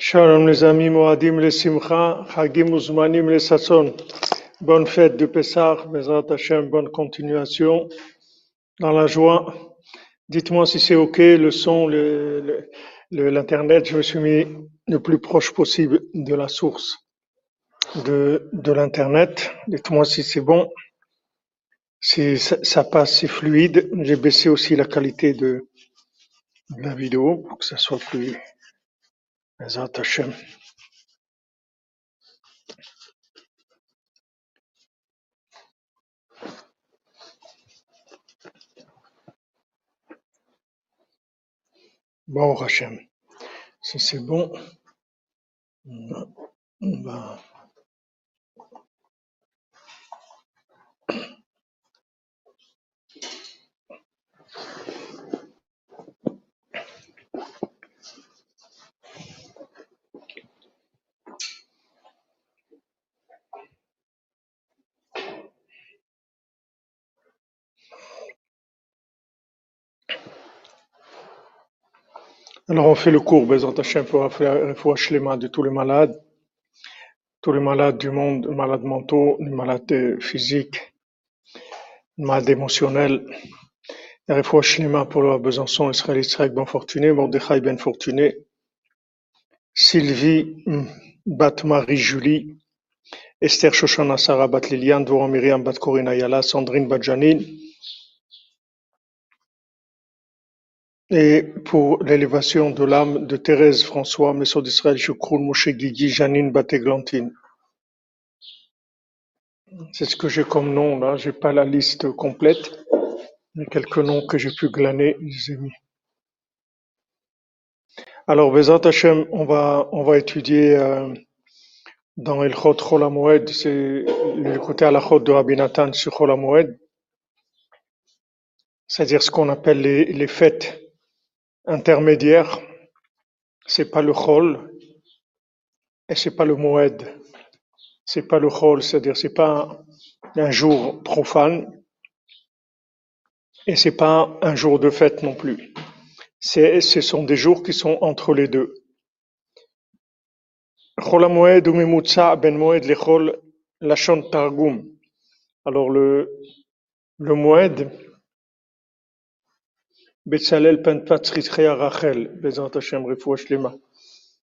Shalom les amis, Moadim le Simcha, Hagim Uzmanim le Sasson. Bonne fête de Pessah, Bezrat Hashem, bonne continuation dans la joie. Dites-moi si c'est ok le son, l'internet. Je me suis mis le plus proche possible de la source de, l'internet. Dites-moi si c'est bon, si ça, ça passe, c'est fluide. J'ai baissé aussi la qualité de, de la vidéo pour que ça soit plus Bezrat Hashem. Bon Hashem, si c'est bon, Alors on fait le cours, Bezrat Hashem, pour faire foi shlema de tous les malades, tous les malades du monde, les malades mentaux, les malades physiques, les malades émotionnels. Foi shlema pour le Besançon, Israël Israël Ben Fortuné, Mordechai Ben Fortuné, Sylvie hum, Bat Marie Julie, Esther Shoshana Sarah Bat Liliane, Dvorah Myriam Bat Ayala, Sandrine Bat et pour l'élévation de l'âme de Thérèse François, Messot d'Israël, Chokroun Moshe Guigui, Janine Bat Églantine. C'est ce que j'ai comme nom là, j'ai pas la liste complète. Il y a quelques noms que j'ai pu glaner, les ai mis. Alors, Bezat Hashem, on va, on va étudier euh, dans El Chot c'est le côté à la Chot de Rabbi Nathan sur Chol HaMoed, c'est-à-dire ce qu'on appelle les, les fêtes intermédiaires. C'est pas le Chol et c'est pas le Moed. C'est pas le Chol, c'est-à-dire c'est pas un jour profane et c'est pas un jour de fête non plus. C'est, ce sont des jours qui sont entre les deux. Chol HaMoed ou ben Moed lechol Lashon Targum. Alors le, le Moed, Rachel, Bezrat Hashem.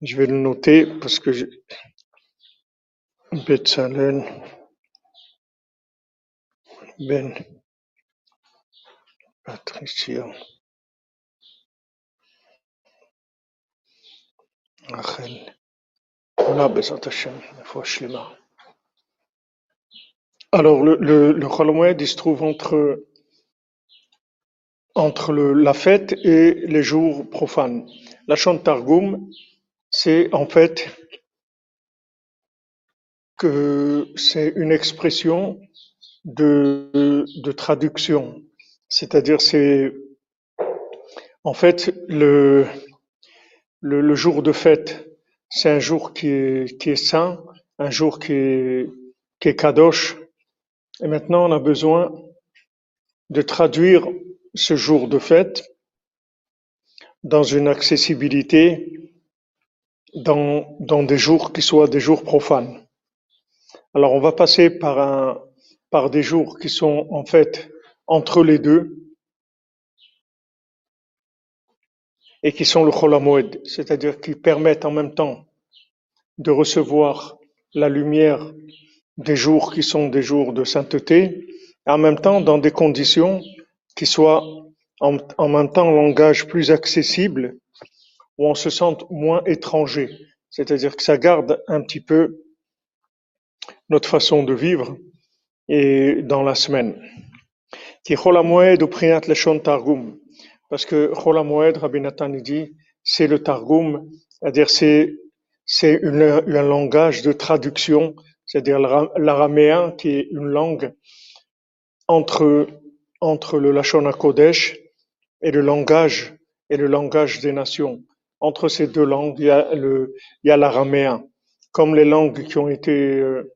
Je vais le noter parce que je... Ben Patricia Rachel. Voilà, Bezrat Hashem Shlema. Alors le, le, le il se trouve entre, entre la fête et les jours profanes. La Lashon Targum, c'est en fait que c'est une expression de, de traduction. C'est-à-dire, c'est en fait le, le, le jour de fête, c'est un jour qui est, qui est saint, un jour qui est, qui est kadosh. Et maintenant, on a besoin de traduire ce jour de fête dans une accessibilité dans, des jours qui soient des jours profanes. Alors, on va passer par des jours qui sont en fait entre les deux et qui sont le Chol HaMoed, c'est-à-dire qui permettent en même temps de recevoir la lumière des jours qui sont des jours de sainteté, et en même temps dans des conditions qui soient en, même temps un langage plus accessible, où on se sente moins étranger, c'est-à-dire que ça garde un petit peu notre façon de vivre et dans la semaine. Parce que Chol HaMoed, Rabbi Nathan dit, c'est le Targum, c'est-à-dire c'est, c'est un langage de traduction, c'est-à-dire l'ara- l'araméen qui est une langue entre, entre le Lashon HaKodesh et le langage, et le langage des nations. Entre ces deux langues, il y a l'araméen. Comme les langues qui ont été, euh,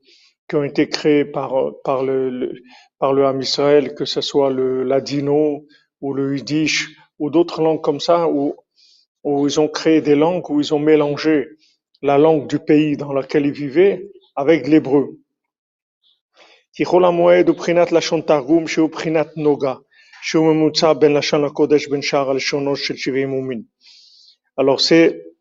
qui ont été créées par, par le, le- par le Ham Israël, que ce soit le ladino ou le yiddish ou d'autres langues comme ça, où, où ils ont créé des langues, où ils ont mélangé la langue du pays dans lequel il vivait avec l'hébreu. כי חול המועד הוא בחינת לשון תרגום שהוא בחינת נוגה, שהוא ממוצע בין לשון הקודש בין שאר הלשונות של שבעים ומין. Alors c'est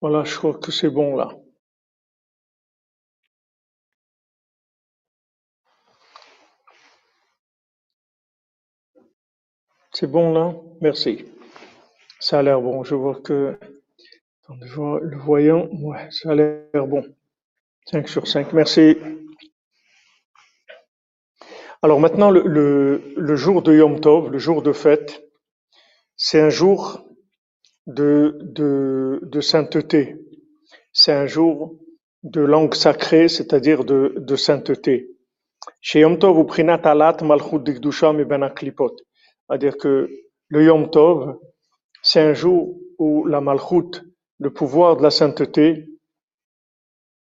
Voilà, je crois que c'est bon là. C'est bon là? Merci. Ça a l'air bon. Je vois que attendez, je vois le voyant, ouais, ça a l'air bon. 5 sur 5. Merci. Alors maintenant, le, le, le jour de Yom Tov, le jour de fête, c'est un jour de, de, de sainteté. C'est un jour de langue sacrée, c'est-à-dire de, de sainteté. Chez Yom Tov, ou prinat alat malchut dikdusha mi ben aklipot. C'est-à-dire que le Yom Tov, c'est un jour où la malchut, le pouvoir de la sainteté,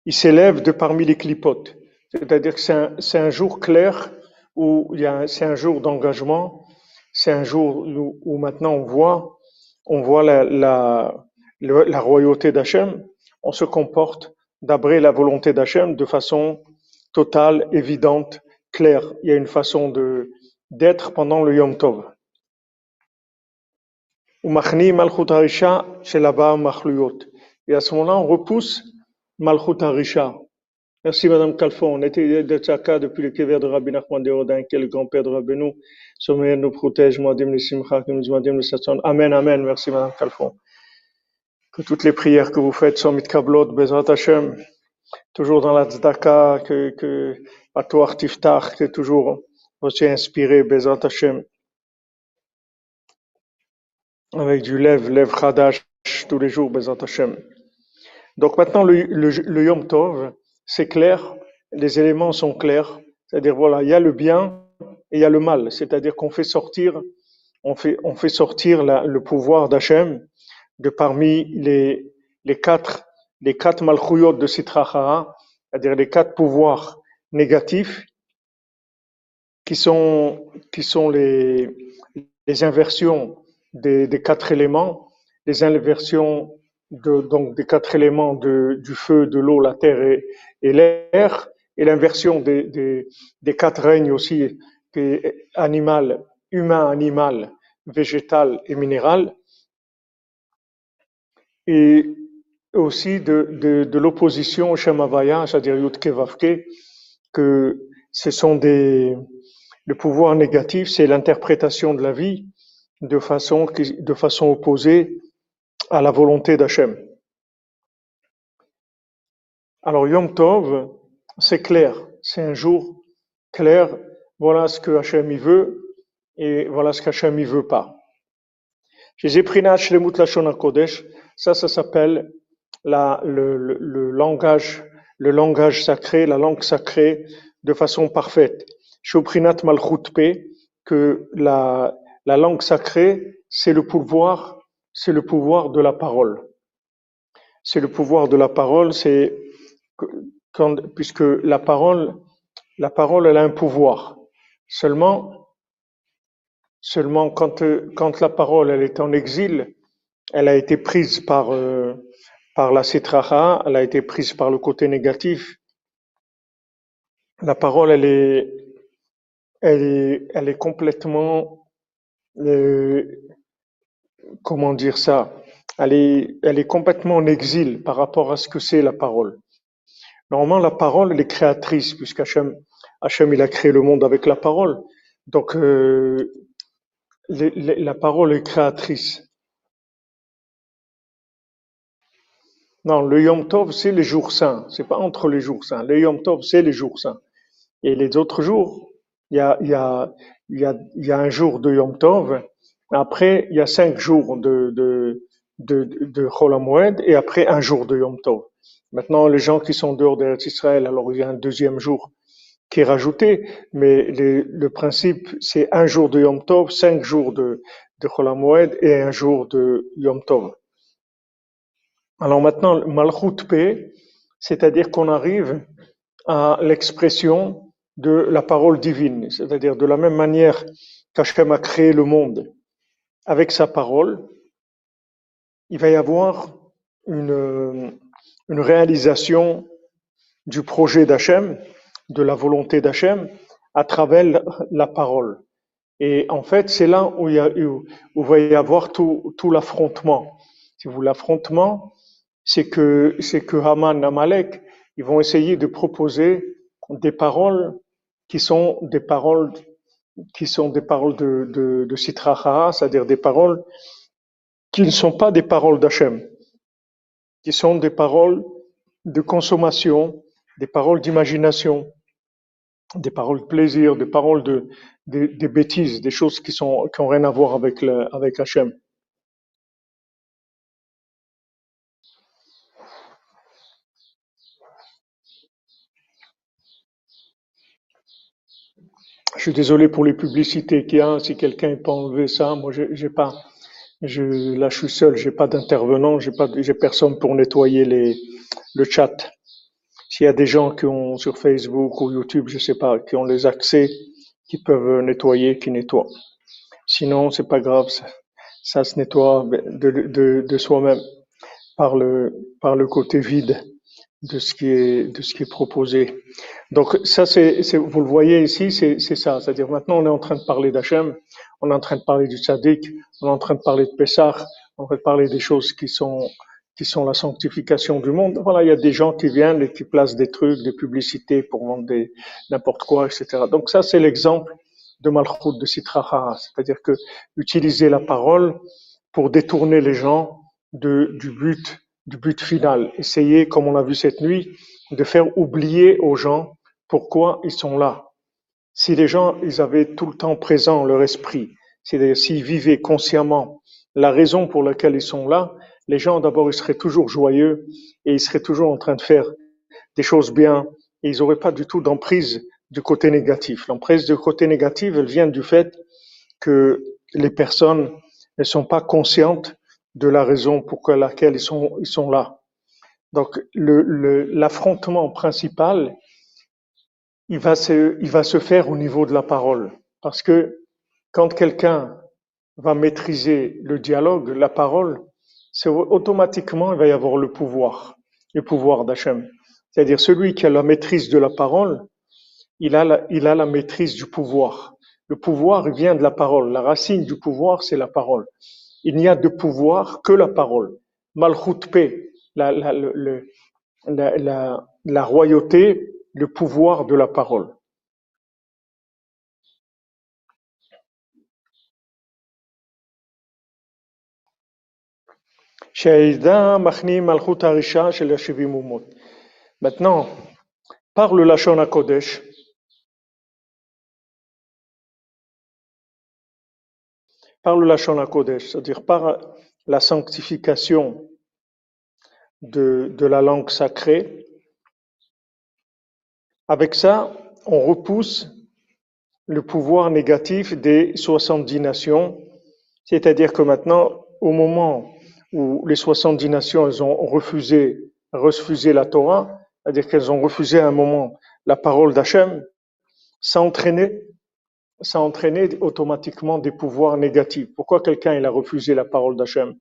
il s'élève de parmi les clipotes. C'est-à-dire que c'est un, un jour clair où c'est un jour d'engagement, c'est un jour où, maintenant on voit, on voit la, royauté d'Hachem, on se comporte d'après la volonté d'Hachem de façon totale, évidente, claire. Il y a une façon d'être pendant le Yom Tov. Et à ce moment-là, on repousse Malchut Harisha. Merci Madame Calfon. On était de Tzaka depuis le Kever de Rabbi Nachman de Rodin, qui est le grand-père de Rabbeinu. Sommeil nous protège, Moadim le Simcha, que nous le Satson. Amen, Amen. Merci Madame Calfon. Que toutes les prières que vous faites sont mitkablot, Bezrat Hashem, toujours dans la tzedaka, que, que, à toi, Tiftach, que toujours vous soyez inspiré, Bezrat Hashem, avec du lève, lève Chadash, tous les jours, Bezrat Hashem. Donc maintenant, le Yom Tov, c'est clair, les éléments sont clairs, c'est-à-dire voilà, il y a le bien et il y a le mal, c'est-à-dire qu'on fait sortir, on fait, on fait sortir le pouvoir d'Hachem de parmi les, les quatre, les quatre malchouyot de Sitra Achara, c'est-à-dire les quatre pouvoirs négatifs qui sont, qui sont les, les inversions des, des quatre éléments, les inversions de, donc des quatre éléments du feu, de l'eau, la terre et, l'air, et l'inversion des, des, des quatre règnes aussi, animal, humain, animal, végétal et minéral, et aussi de, de, de l'opposition au Shemavaya, c'est-à-dire Vavke, que ce sont des, le pouvoir négatif, c'est l'interprétation de la vie de façon, de façon opposée à la volonté d'Hachem. Alors Yom Tov, c'est clair, c'est un jour clair voilà ce que Hachem y veut, et voilà ce qu'Hachem y veut pas. Ça, ça s'appelle la, le, le, le, langage, le langage sacré, la langue sacrée de façon parfaite. Shoprinat Malchut Pe, que la, la langue sacrée, c'est le pouvoir, c'est le pouvoir de la parole. C'est le pouvoir de la parole, c'est quand, puisque la parole, la parole, elle a un pouvoir. Seulement, seulement quand, quand la parole, elle est en exil, elle a été prise par, euh, par la citraha, elle a été prise par le côté négatif. La parole, elle est, elle est, elle est complètement, euh, comment dire ça, elle est, elle est complètement en exil par rapport à ce que c'est la parole. Normalement, la parole, elle est créatrice, puisqu'Hachem, Hachem, il a créé le monde avec la parole. Donc, euh, la parole est créatrice. Non, le Yom Tov, c'est les jours saints. C'est pas entre les jours saints. Le Yom Tov, c'est les jours saints. Et les autres jours, il y a, y a, y a, y a un jour de Yom Tov. Après, il y a cinq jours de, de, et après un jour de Yom Tov. Maintenant, les gens qui sont dehors d'Israël, alors il y a un deuxième jour qui est rajouté, mais le principe, c'est un jour de Yom Tov, cinq jours de, de et un jour de Yom Tov. Alors maintenant, Malchut P, c'est-à-dire qu'on arrive à l'expression de la parole divine, c'est-à-dire de la même manière qu'Hachem a créé le monde avec sa parole, il va y avoir une, une réalisation du projet d'Hachem, de la volonté d'Hachem, à travers la parole. Et en fait, c'est là où il, y a, où, où va y avoir tout, tout l'affrontement. Si vous l'affrontement, c'est que c'est que Haman Amalek, ils vont essayer de proposer des paroles qui sont des paroles qui sont des paroles de, de, de c'est-à-dire des paroles qui ne sont pas des paroles d'Hachem, qui sont des paroles de consommation, des paroles d'imagination, des paroles de plaisir, des paroles de, des bêtises, des choses qui sont qui ont rien à voir avec le, avec. Je suis désolé pour les publicités qu'il y a. Si quelqu'un peut enlever ça, moi j'ai pas. Je, là, je suis seul. J'ai pas d'intervenant. J'ai pas. J'ai personne pour nettoyer les le chat. S'il y a des gens qui ont sur Facebook ou YouTube, je sais pas, qui ont les accès, qui peuvent nettoyer, qui nettoient. Sinon, c'est pas grave. Ça, ça se nettoie de, de, de soi-même par le par le côté vide de ce qui est de ce qui est proposé. Donc ça, c'est, vous le voyez ici, c'est, c'est ça. C'est-à-dire maintenant, on est en train de parler d'Hachem, on est en train de parler du tzaddik, on est en train de parler de Pessah, on de parler des choses qui sont qui sont la sanctification du monde. Voilà, il y a des gens qui viennent et qui placent des trucs, des publicités pour vendre des n'importe quoi, etc. Donc ça, c'est l'exemple de Malchut de Sitraha, c'est-à-dire que utiliser la parole pour détourner les gens de, du but du but final. Essayer, comme on l'a vu cette nuit, de faire oublier aux gens pourquoi ils sont là. Si les gens, ils avaient tout le temps présent leur esprit, s'ils vivaient consciemment la raison pour laquelle ils sont là, les gens d'abord ils seraient toujours joyeux et ils seraient toujours en train de faire des choses bien et ils n'auraient pas du tout d'emprise du côté négatif. L'emprise du côté négatif, elle vient du fait que les personnes ne sont pas conscientes de la raison pour laquelle ils sont, ils sont là. Donc le, le- l'affrontement principal, il va se, il va se faire au niveau de la parole. Parce que quand quelqu'un va maîtriser le dialogue, la parole, c'est automatiquement, il va y avoir le pouvoir, le pouvoir d'Hachem. C'est-à-dire celui qui a la maîtrise de la parole, il a la, il a la maîtrise du pouvoir. Le pouvoir vient de la parole. La racine du pouvoir, c'est la parole. Il n'y a de pouvoir que la parole. Malchut P, la, le- royauté, le pouvoir de la parole. Maintenant, par le Lashon HaKodesh, par le Lachon Kodesh, c'est-à-dire par la sanctification de, de la langue sacrée. Avec ça, on repousse le pouvoir négatif des 70 nations, c'est-à-dire que maintenant, au moment où les 70 nations elles ont refusé, refusé la Torah, c'est-à-dire qu'elles ont refusé à un moment la parole d'Hachem, ça entraînait, ça entraînait automatiquement des pouvoirs négatifs. Pourquoi quelqu'un il a refusé la parole d'Hachem?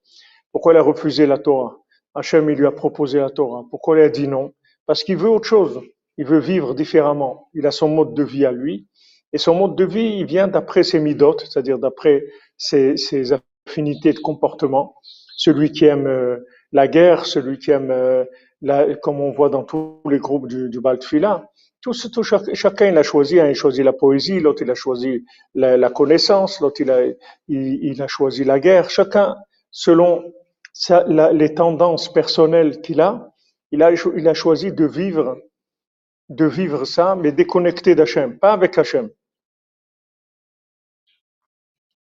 Pourquoi il a refusé la Torah? Hachem il lui a proposé la Torah. Pourquoi il a dit non? Parce qu'il veut autre chose. Il veut vivre différemment. Il a son mode de vie à lui. Et son mode de vie, il vient d'après ses midotes, c'est-à-dire d'après ses, affinités de comportement. Celui qui aime euh, la guerre, celui qui aime, euh, la, comme on voit dans tous les groupes du, du Baltfila, tout, tout, chacun il a choisi, hein, il a choisi la poésie, l'autre il a choisi la, la connaissance, l'autre il a, il, il, a choisi la guerre. Chacun, selon sa, la, les tendances personnelles qu'il a, il a, il a choisi de vivre, de vivre ça, mais déconnecté d'Hachem, pas avec Hachem.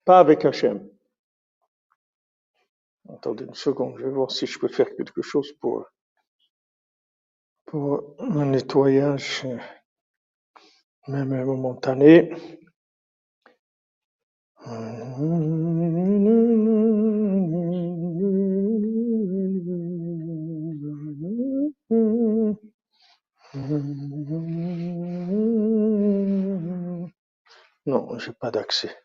Pas avec Hachem. Attendez une seconde, je vais voir si je peux faire quelque chose pour, pour un nettoyage, même momentané. Non, j'ai pas d'accès.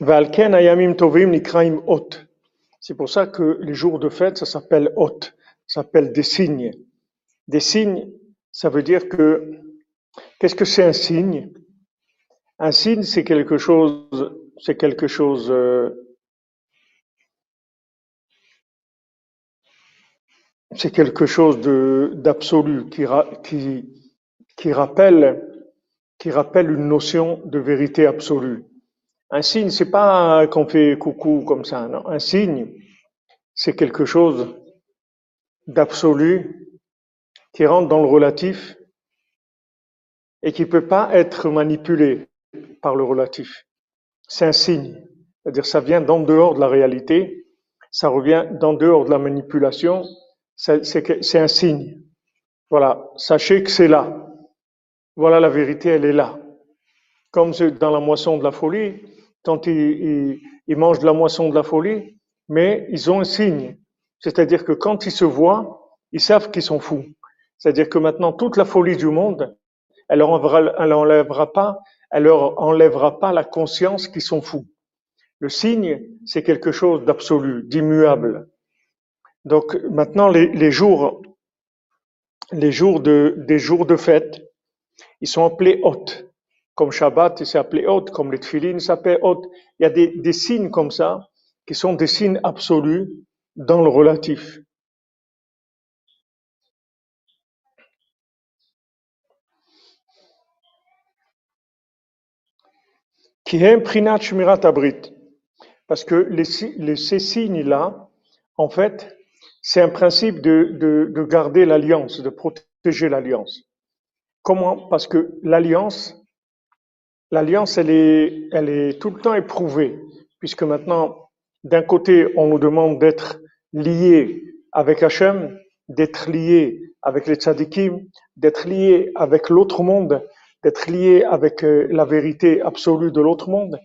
C'est pour ça que les jours de fête, ça s'appelle ot, ça s'appelle des signes. Des signes, ça veut dire que, qu'est-ce que c'est un signe? Un signe, c'est quelque chose, c'est quelque chose, euh, c'est quelque chose d'absolu qui rappelle, qui rappelle une notion de vérité absolue. Un signe, c'est pas qu'on fait coucou comme ça, non. Un signe, c'est quelque chose d'absolu qui rentre dans le relatif et qui peut pas être manipulé par le relatif. C'est un signe. C'est-à-dire, ça vient d'en dehors de la réalité, ça revient d'en dehors de la manipulation, c'est un signe. Voilà. Sachez que c'est là. Voilà la vérité, elle est là. Comme dans la moisson de la folie, quand ils, ils, mangent de la moisson de la folie, mais ils ont un signe. C'est-à-dire que quand ils se voient, ils savent qu'ils sont fous. C'est-à-dire que maintenant, toute la folie du monde, elle leur enlèvera pas, elle leur enlèvera pas la conscience qu'ils sont fous. Le signe, c'est quelque chose d'absolu, d'immuable. Donc maintenant, les, jours, les jours de, des jours de fête, ils sont appelés hôtes comme Shabbat, s'est appelé Hot, comme les Tfilin s'appellent Hot. Il y a des, des signes comme ça, qui sont des signes absolus dans le relatif. Qui est Shmirat Abrit. Parce que les, ces signes-là, en fait, c'est un principe de, de, de garder l'alliance, de protéger l'alliance. Comment? Parce que l'alliance, L'alliance, elle est, elle est tout le temps éprouvée, puisque maintenant, d'un côté, on nous demande d'être liés avec Hachem, d'être liés avec les tzadikim, d'être liés avec l'autre monde, d'être liés avec euh, la vérité absolue de l'autre monde.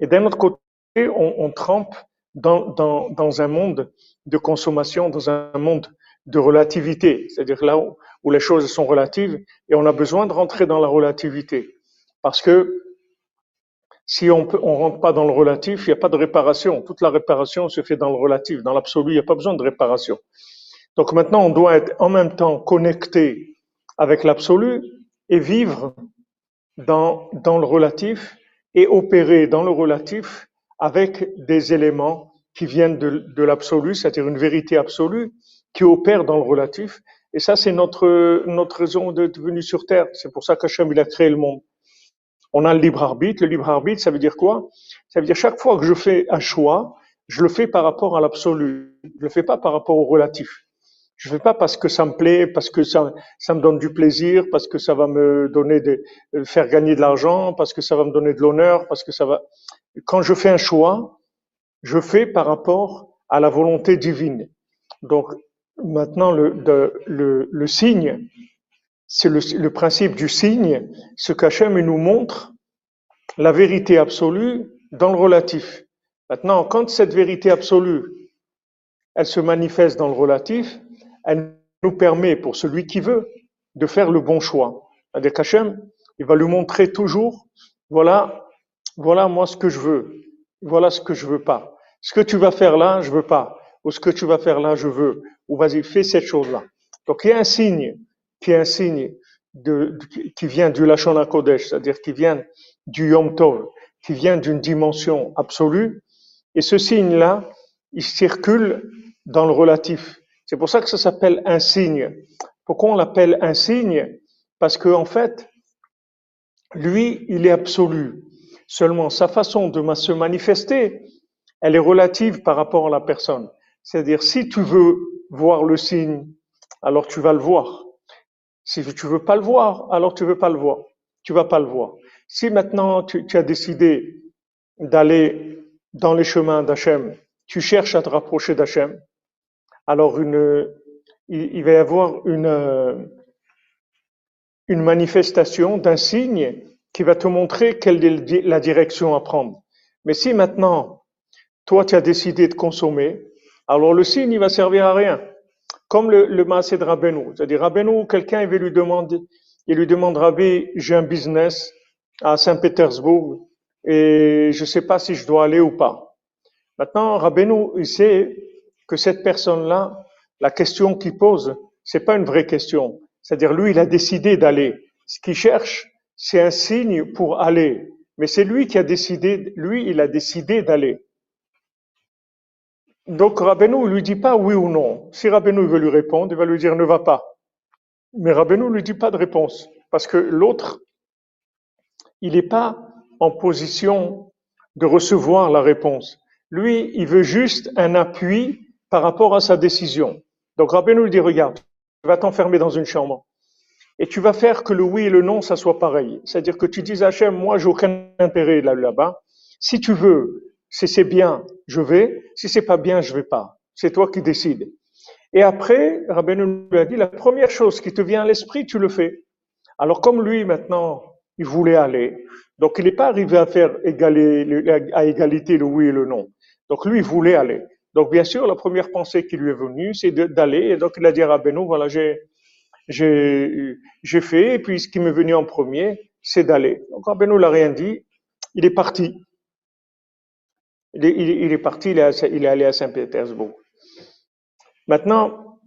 Et d'un autre côté, on, trempe dans, un monde de consommation, dans un monde de relativité, c'est-à-dire là où les choses sont relatives, et on a besoin de rentrer dans la relativité. Parce que si on ne rentre pas dans le relatif, il n'y a pas de réparation. Toute la réparation se fait dans le relatif. Dans l'absolu, il n'y a pas besoin de réparation. Donc maintenant, on doit être en même temps connecté avec l'absolu et vivre dans, dans le relatif et opérer dans le relatif avec des éléments qui viennent de, de l'absolu, c'est-à-dire une vérité absolue qui opère dans le relatif. Et ça, c'est notre, notre raison d'être venu sur Terre. C'est pour ça qu'Hachem, il a créé le monde. On a le libre arbitre. Le libre arbitre, ça veut dire quoi? Ça veut dire chaque fois que je fais un choix, je le fais par rapport à l'absolu. Je le fais pas par rapport au relatif. Je fais pas parce que ça me plaît, parce que ça, ça me donne du plaisir, parce que ça va me donner des, faire gagner de l'argent, parce que ça va me donner de l'honneur, parce que ça va. Quand je fais un choix, je fais par rapport à la volonté divine. Donc maintenant le, le, le signe, c'est le, le, principe du signe, ce qu'Hachem nous montre la vérité absolue dans le relatif. Maintenant, quand cette vérité absolue, elle se manifeste dans le relatif, elle nous permet, pour celui qui veut, de faire le bon choix. Hachem, il va lui montrer toujours, voilà, voilà moi ce que je veux, voilà ce que je veux pas. Ce que tu vas faire là, je veux pas. Ou ce que tu vas faire là, je veux. Ou vas-y, fais cette chose-là. Donc il y a un signe, qui est un signe qui vient du Lachon Kodesh, c'est-à-dire qui vient du Yom Tov, qui vient d'une dimension absolue. Et ce signe-là, il circule dans le relatif. C'est pour ça que ça s'appelle un signe. Pourquoi on l'appelle un signe? Parce que en fait, lui, il est absolu. Seulement, sa façon de se manifester, elle est relative par rapport à la personne. C'est-à-dire, si tu veux voir le signe, alors tu vas le voir. Si tu veux pas le voir, alors tu veux pas le voir. Tu vas pas le voir. Si maintenant tu, as décidé d'aller dans les chemins d'Hachem, tu cherches à te rapprocher d'Hachem, alors une, il, va y avoir une, une manifestation d'un signe qui va te montrer quelle est la direction à prendre. Mais si maintenant, toi, tu as décidé de consommer, alors le signe, il va servir à rien. Comme le, le maasé de Rabbeinu. C'est-à-dire, Rabbeinu, quelqu'un, il va lui demander, il lui demande, Rabbi, j'ai un business à Saint-Pétersbourg et je sais pas si je dois aller ou pas. Maintenant, Rabbeinu, il sait que cette personne-là, la question qu'il pose, c'est pas une vraie question. C'est-à-dire, lui, il a décidé d'aller. Ce qu'il cherche, c'est un signe pour aller. Mais c'est lui qui a décidé, lui, il a décidé d'aller. Donc, Rabbeinu lui dit pas oui ou non. Si Rabbeinu veut lui répondre, il va lui dire ne va pas. Mais Rabbeinu lui dit pas de réponse. Parce que l'autre, il n'est pas en position de recevoir la réponse. Lui, il veut juste un appui par rapport à sa décision. Donc Rabbeinu lui dit, regarde, tu vas t'enfermer dans une chambre et tu vas faire que le oui et le non, ça soit pareil. C'est-à-dire que tu dis à Hachem, moi, j'ai aucun intérêt là-bas. Si tu veux, si c'est bien, je vais. Si c'est pas bien, je vais pas. C'est toi qui décides. Et après, Rabbeinu lui a dit, la première chose qui te vient à l'esprit, tu le fais. Alors comme lui, maintenant, il voulait aller, donc il n'est pas arrivé à faire égaler, à égalité le oui et le non. Donc lui, il voulait aller. Donc, bien sûr, la première pensée qui lui est venue, c'est d'aller. Et donc, il a dit à Benoît, voilà, j'ai, j'ai, fait, et puis ce qui m'est venu en premier, c'est d'aller. Donc, Rabbeinu l'a rien dit, il est parti. Il est, parti, il est, il est allé à Saint-Pétersbourg. Maintenant,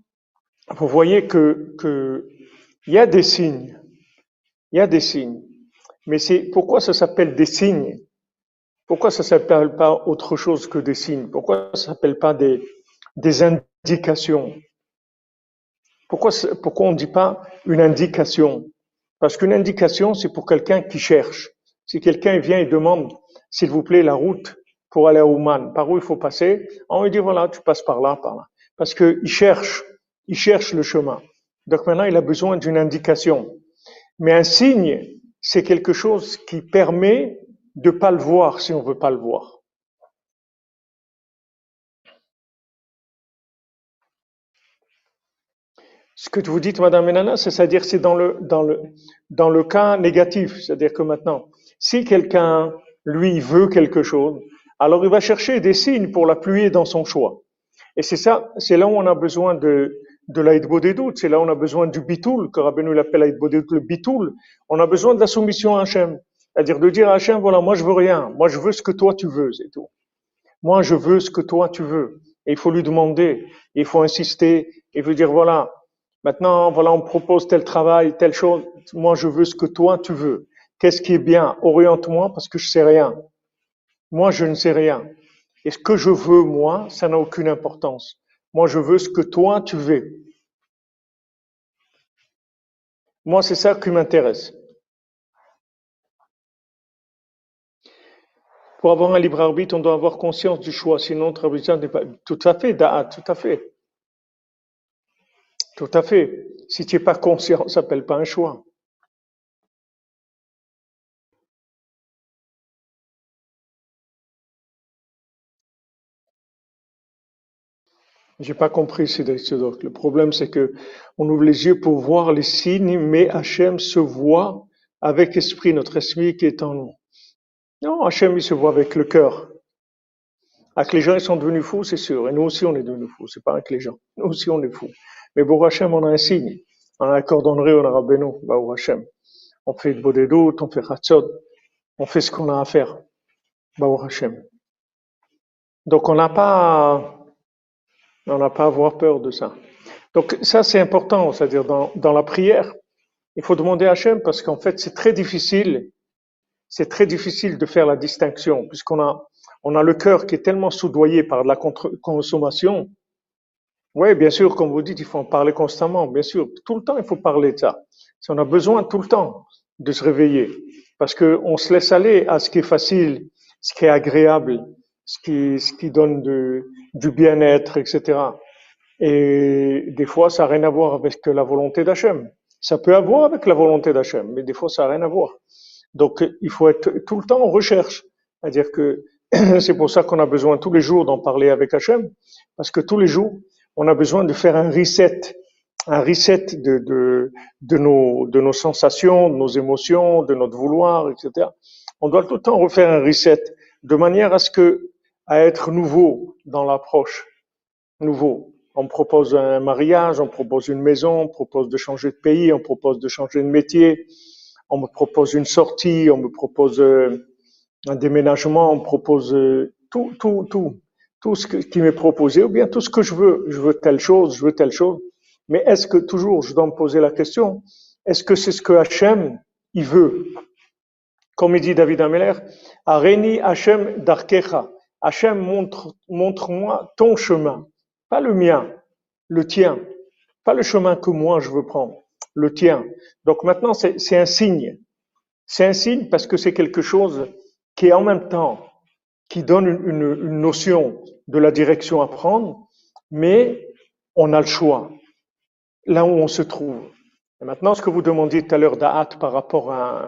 vous voyez que, que, il y a des signes. Il y a des signes. Mais c'est, pourquoi ça s'appelle des signes? Pourquoi ça s'appelle pas autre chose que des signes? Pourquoi ça s'appelle pas des, des indications? Pourquoi, pourquoi on ne dit pas une indication? Parce qu'une indication, c'est pour quelqu'un qui cherche. Si quelqu'un vient et demande, s'il vous plaît, la route pour aller à Ouman, par où il faut passer, on lui dit, voilà, tu passes par là, par là. Parce qu'il cherche, il cherche le chemin. Donc maintenant, il a besoin d'une indication. Mais un signe, c'est quelque chose qui permet de pas le voir si on veut pas le voir. Ce que vous dites, Madame Menana, c'est-à-dire c'est dans le, dans, le, dans le cas négatif. C'est-à-dire que maintenant, si quelqu'un, lui, veut quelque chose, alors il va chercher des signes pour l'appuyer dans son choix. Et c'est ça, c'est là où on a besoin de, de l'aïdbo des doutes, c'est là où on a besoin du bitoul, que Rabbeinu l'appelle l'aïdbo des doutes, le bitoul. On a besoin de la soumission à Hachem. C'est-à-dire de dire à Hachem, voilà, moi je veux rien, moi je veux ce que toi tu veux, c'est tout. Moi je veux ce que toi tu veux. Et il faut lui demander, il faut insister, il veut dire, voilà, maintenant, voilà, on propose tel travail, telle chose, moi je veux ce que toi tu veux. Qu'est-ce qui est bien? Oriente-moi parce que je sais rien. Moi je ne sais rien. Et ce que je veux, moi, ça n'a aucune importance. Moi je veux ce que toi tu veux. Moi c'est ça qui m'intéresse. Pour avoir un libre arbitre, on doit avoir conscience du choix, sinon notre n'est pas. Tout à fait, tout à fait. Tout à fait. Si tu n'es pas conscient, ça ne s'appelle pas un choix. J'ai pas compris, Cédric Sedok. Le problème, c'est que on ouvre les yeux pour voir les signes, mais Hachem se voit avec esprit, notre esprit qui est en nous. Non, Hachem, il se voit avec le cœur. Avec les gens, ils sont devenus fous, c'est sûr. Et nous aussi, on est devenus fous. C'est pas avec les gens. Nous aussi, on est fous. Mais pour Hachem, on a un signe. On a un cordonnerie, on a Rabbeinu, bah, Hachem. On fait de doutes, on fait Hatzot. On fait ce qu'on a à faire. Bah, Hachem. Donc, on n'a pas, on n'a pas à avoir peur de ça. Donc ça, c'est important, c'est-à-dire dans, dans la prière, il faut demander à Hachem parce qu'en fait, c'est très difficile, c'est très difficile de faire la distinction puisqu'on a, on a le cœur qui est tellement soudoyé par la consommation. Oui, bien sûr, comme vous dites, il faut en parler constamment, bien sûr. Tout le temps, il faut parler de ça. On a besoin tout le temps de se réveiller parce qu'on se laisse aller à ce qui est facile, ce qui est agréable, ce qui, donne du bien-être, etc. Et des fois, ça n'a rien à voir avec la volonté d'Hachem. Ça peut avoir avec la volonté d'Hachem, mais des fois, ça n'a rien à voir. Donc, il faut être tout le temps en recherche. C'est pour ça qu'on a besoin tous les jours d'en parler avec Hachem, parce que tous les jours, on a besoin de faire un reset, un reset de nos sensations, de nos émotions, de notre vouloir, etc. On doit tout le temps refaire un reset, de manière à ce que à être nouveau dans l'approche. Nouveau. On propose un mariage, on propose une maison, on propose de changer de pays, on propose de changer de métier, on me propose une sortie, on me propose euh, un déménagement, on me propose euh, tout, tout, tout, tout ce qui m'est proposé, ou bien tout ce que je veux. Je veux telle chose, je veux telle chose. Mais est-ce que toujours je dois me poser la question, est-ce que c'est ce que Hachem, il veut? Comme il dit David Ameller, Areni Hachem Darkecha. Hachem, montre, montre-moi ton chemin, pas le mien, le tien, pas le chemin que moi je veux prendre, le tien. Donc maintenant, c'est un signe. C'est un signe parce que c'est quelque chose qui est en même temps, qui donne une, une, notion de la direction à prendre, mais on a le choix, là où on se trouve. Et maintenant, ce que vous demandiez tout à l'heure d'Ahat par rapport à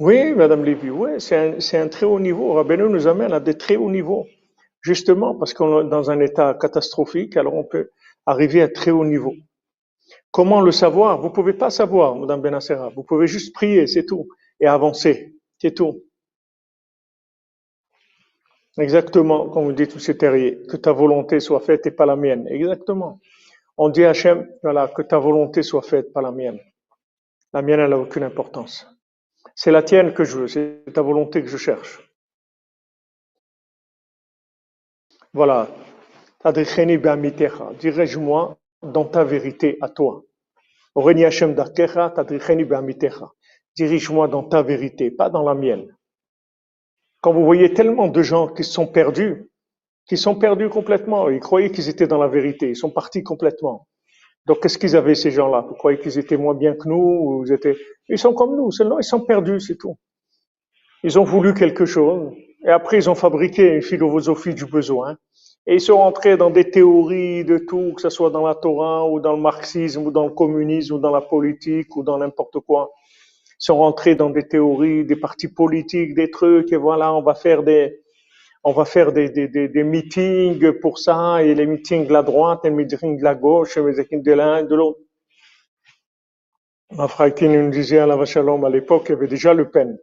Oui, Madame Lévy, oui, c'est un, très haut niveau. Rabbeinu nous amène à des très hauts niveaux, justement parce qu'on est dans un état catastrophique, alors on peut arriver à très haut niveau. Comment le savoir? Vous pouvez pas savoir, Madame Benassera. Vous pouvez juste prier, c'est tout, et avancer, c'est tout. Exactement, comme vous dites, tous ces terriers, que ta volonté soit faite et pas la mienne. Exactement. On dit à Hachem, voilà, que ta volonté soit faite, pas la mienne. La mienne, elle n'a aucune importance. C'est la tienne que je veux, c'est ta volonté que je cherche. Voilà. Dirige-moi dans ta vérité à toi. Dirige-moi dans ta vérité, pas dans la mienne. Quand vous voyez tellement de gens qui sont perdus, qui sont perdus complètement, ils croyaient qu'ils étaient dans la vérité, ils sont partis complètement. Donc, qu'est-ce qu'ils avaient, ces gens-là? Vous croyez qu'ils étaient moins bien que nous ils sont comme nous, seulement ils sont perdus, c'est tout. Ils ont voulu quelque chose, et après ils ont fabriqué une philosophie du besoin, et ils sont rentrés dans des théories de tout, que ce soit dans la Torah, ou dans le marxisme, ou dans le communisme, ou dans la politique, ou dans n'importe quoi. Ils sont rentrés dans des théories, des partis politiques, des trucs, et voilà, on va faire des, on va faire des, des, des, des, meetings pour ça, et les meetings de la droite, les meetings de la gauche, les meetings de l'un de l'autre. Rafrakin nous disait à la Vachalom, à l'époque, il y avait déjà Le Pen,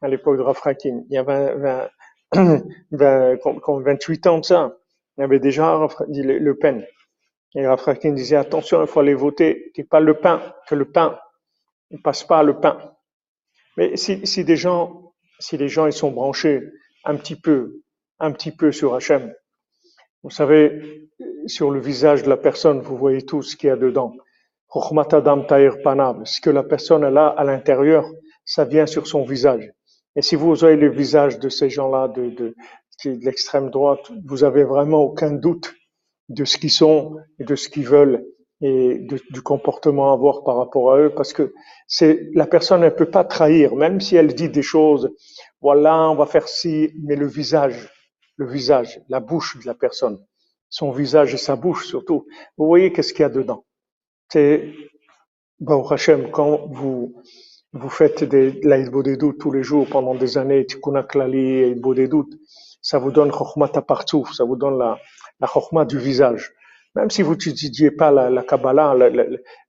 à l'époque de Rafrakin. Il y a 20, 20, 20, 28 ans de ça, il y avait déjà Le Pen. Et Rafrakin disait, attention, il faut aller voter, que pas le pain, que le pain ne passe pas le pain. Mais si, si des gens, si les gens ils sont branchés un petit peu un petit peu sur Hachem. Vous savez, sur le visage de la personne, vous voyez tout ce qu'il y a dedans. Ce que la personne a là à l'intérieur, ça vient sur son visage. Et si vous avez le visage de ces gens-là de, de, l'extrême droite, vous avez vraiment aucun doute de ce qu'ils sont et de ce qu'ils veulent et du comportement à avoir par rapport à eux, parce que c'est la personne ne peut pas trahir, même si elle dit des choses. Voilà, on va faire ci, mais le visage, le visage, la bouche de la personne, son visage et sa bouche surtout. Vous voyez qu'est-ce qu'il y a dedans. C'est, Baruch Hashem, quand vous, vous faites des, de la doutes tous les jours pendant des années, Tikkun Klali des doutes, ça vous donne Chokhmat Partouf, ça vous donne la, la Chokhmat du visage. Même si vous n'étudiez pas la, la Kabbalah, la, la,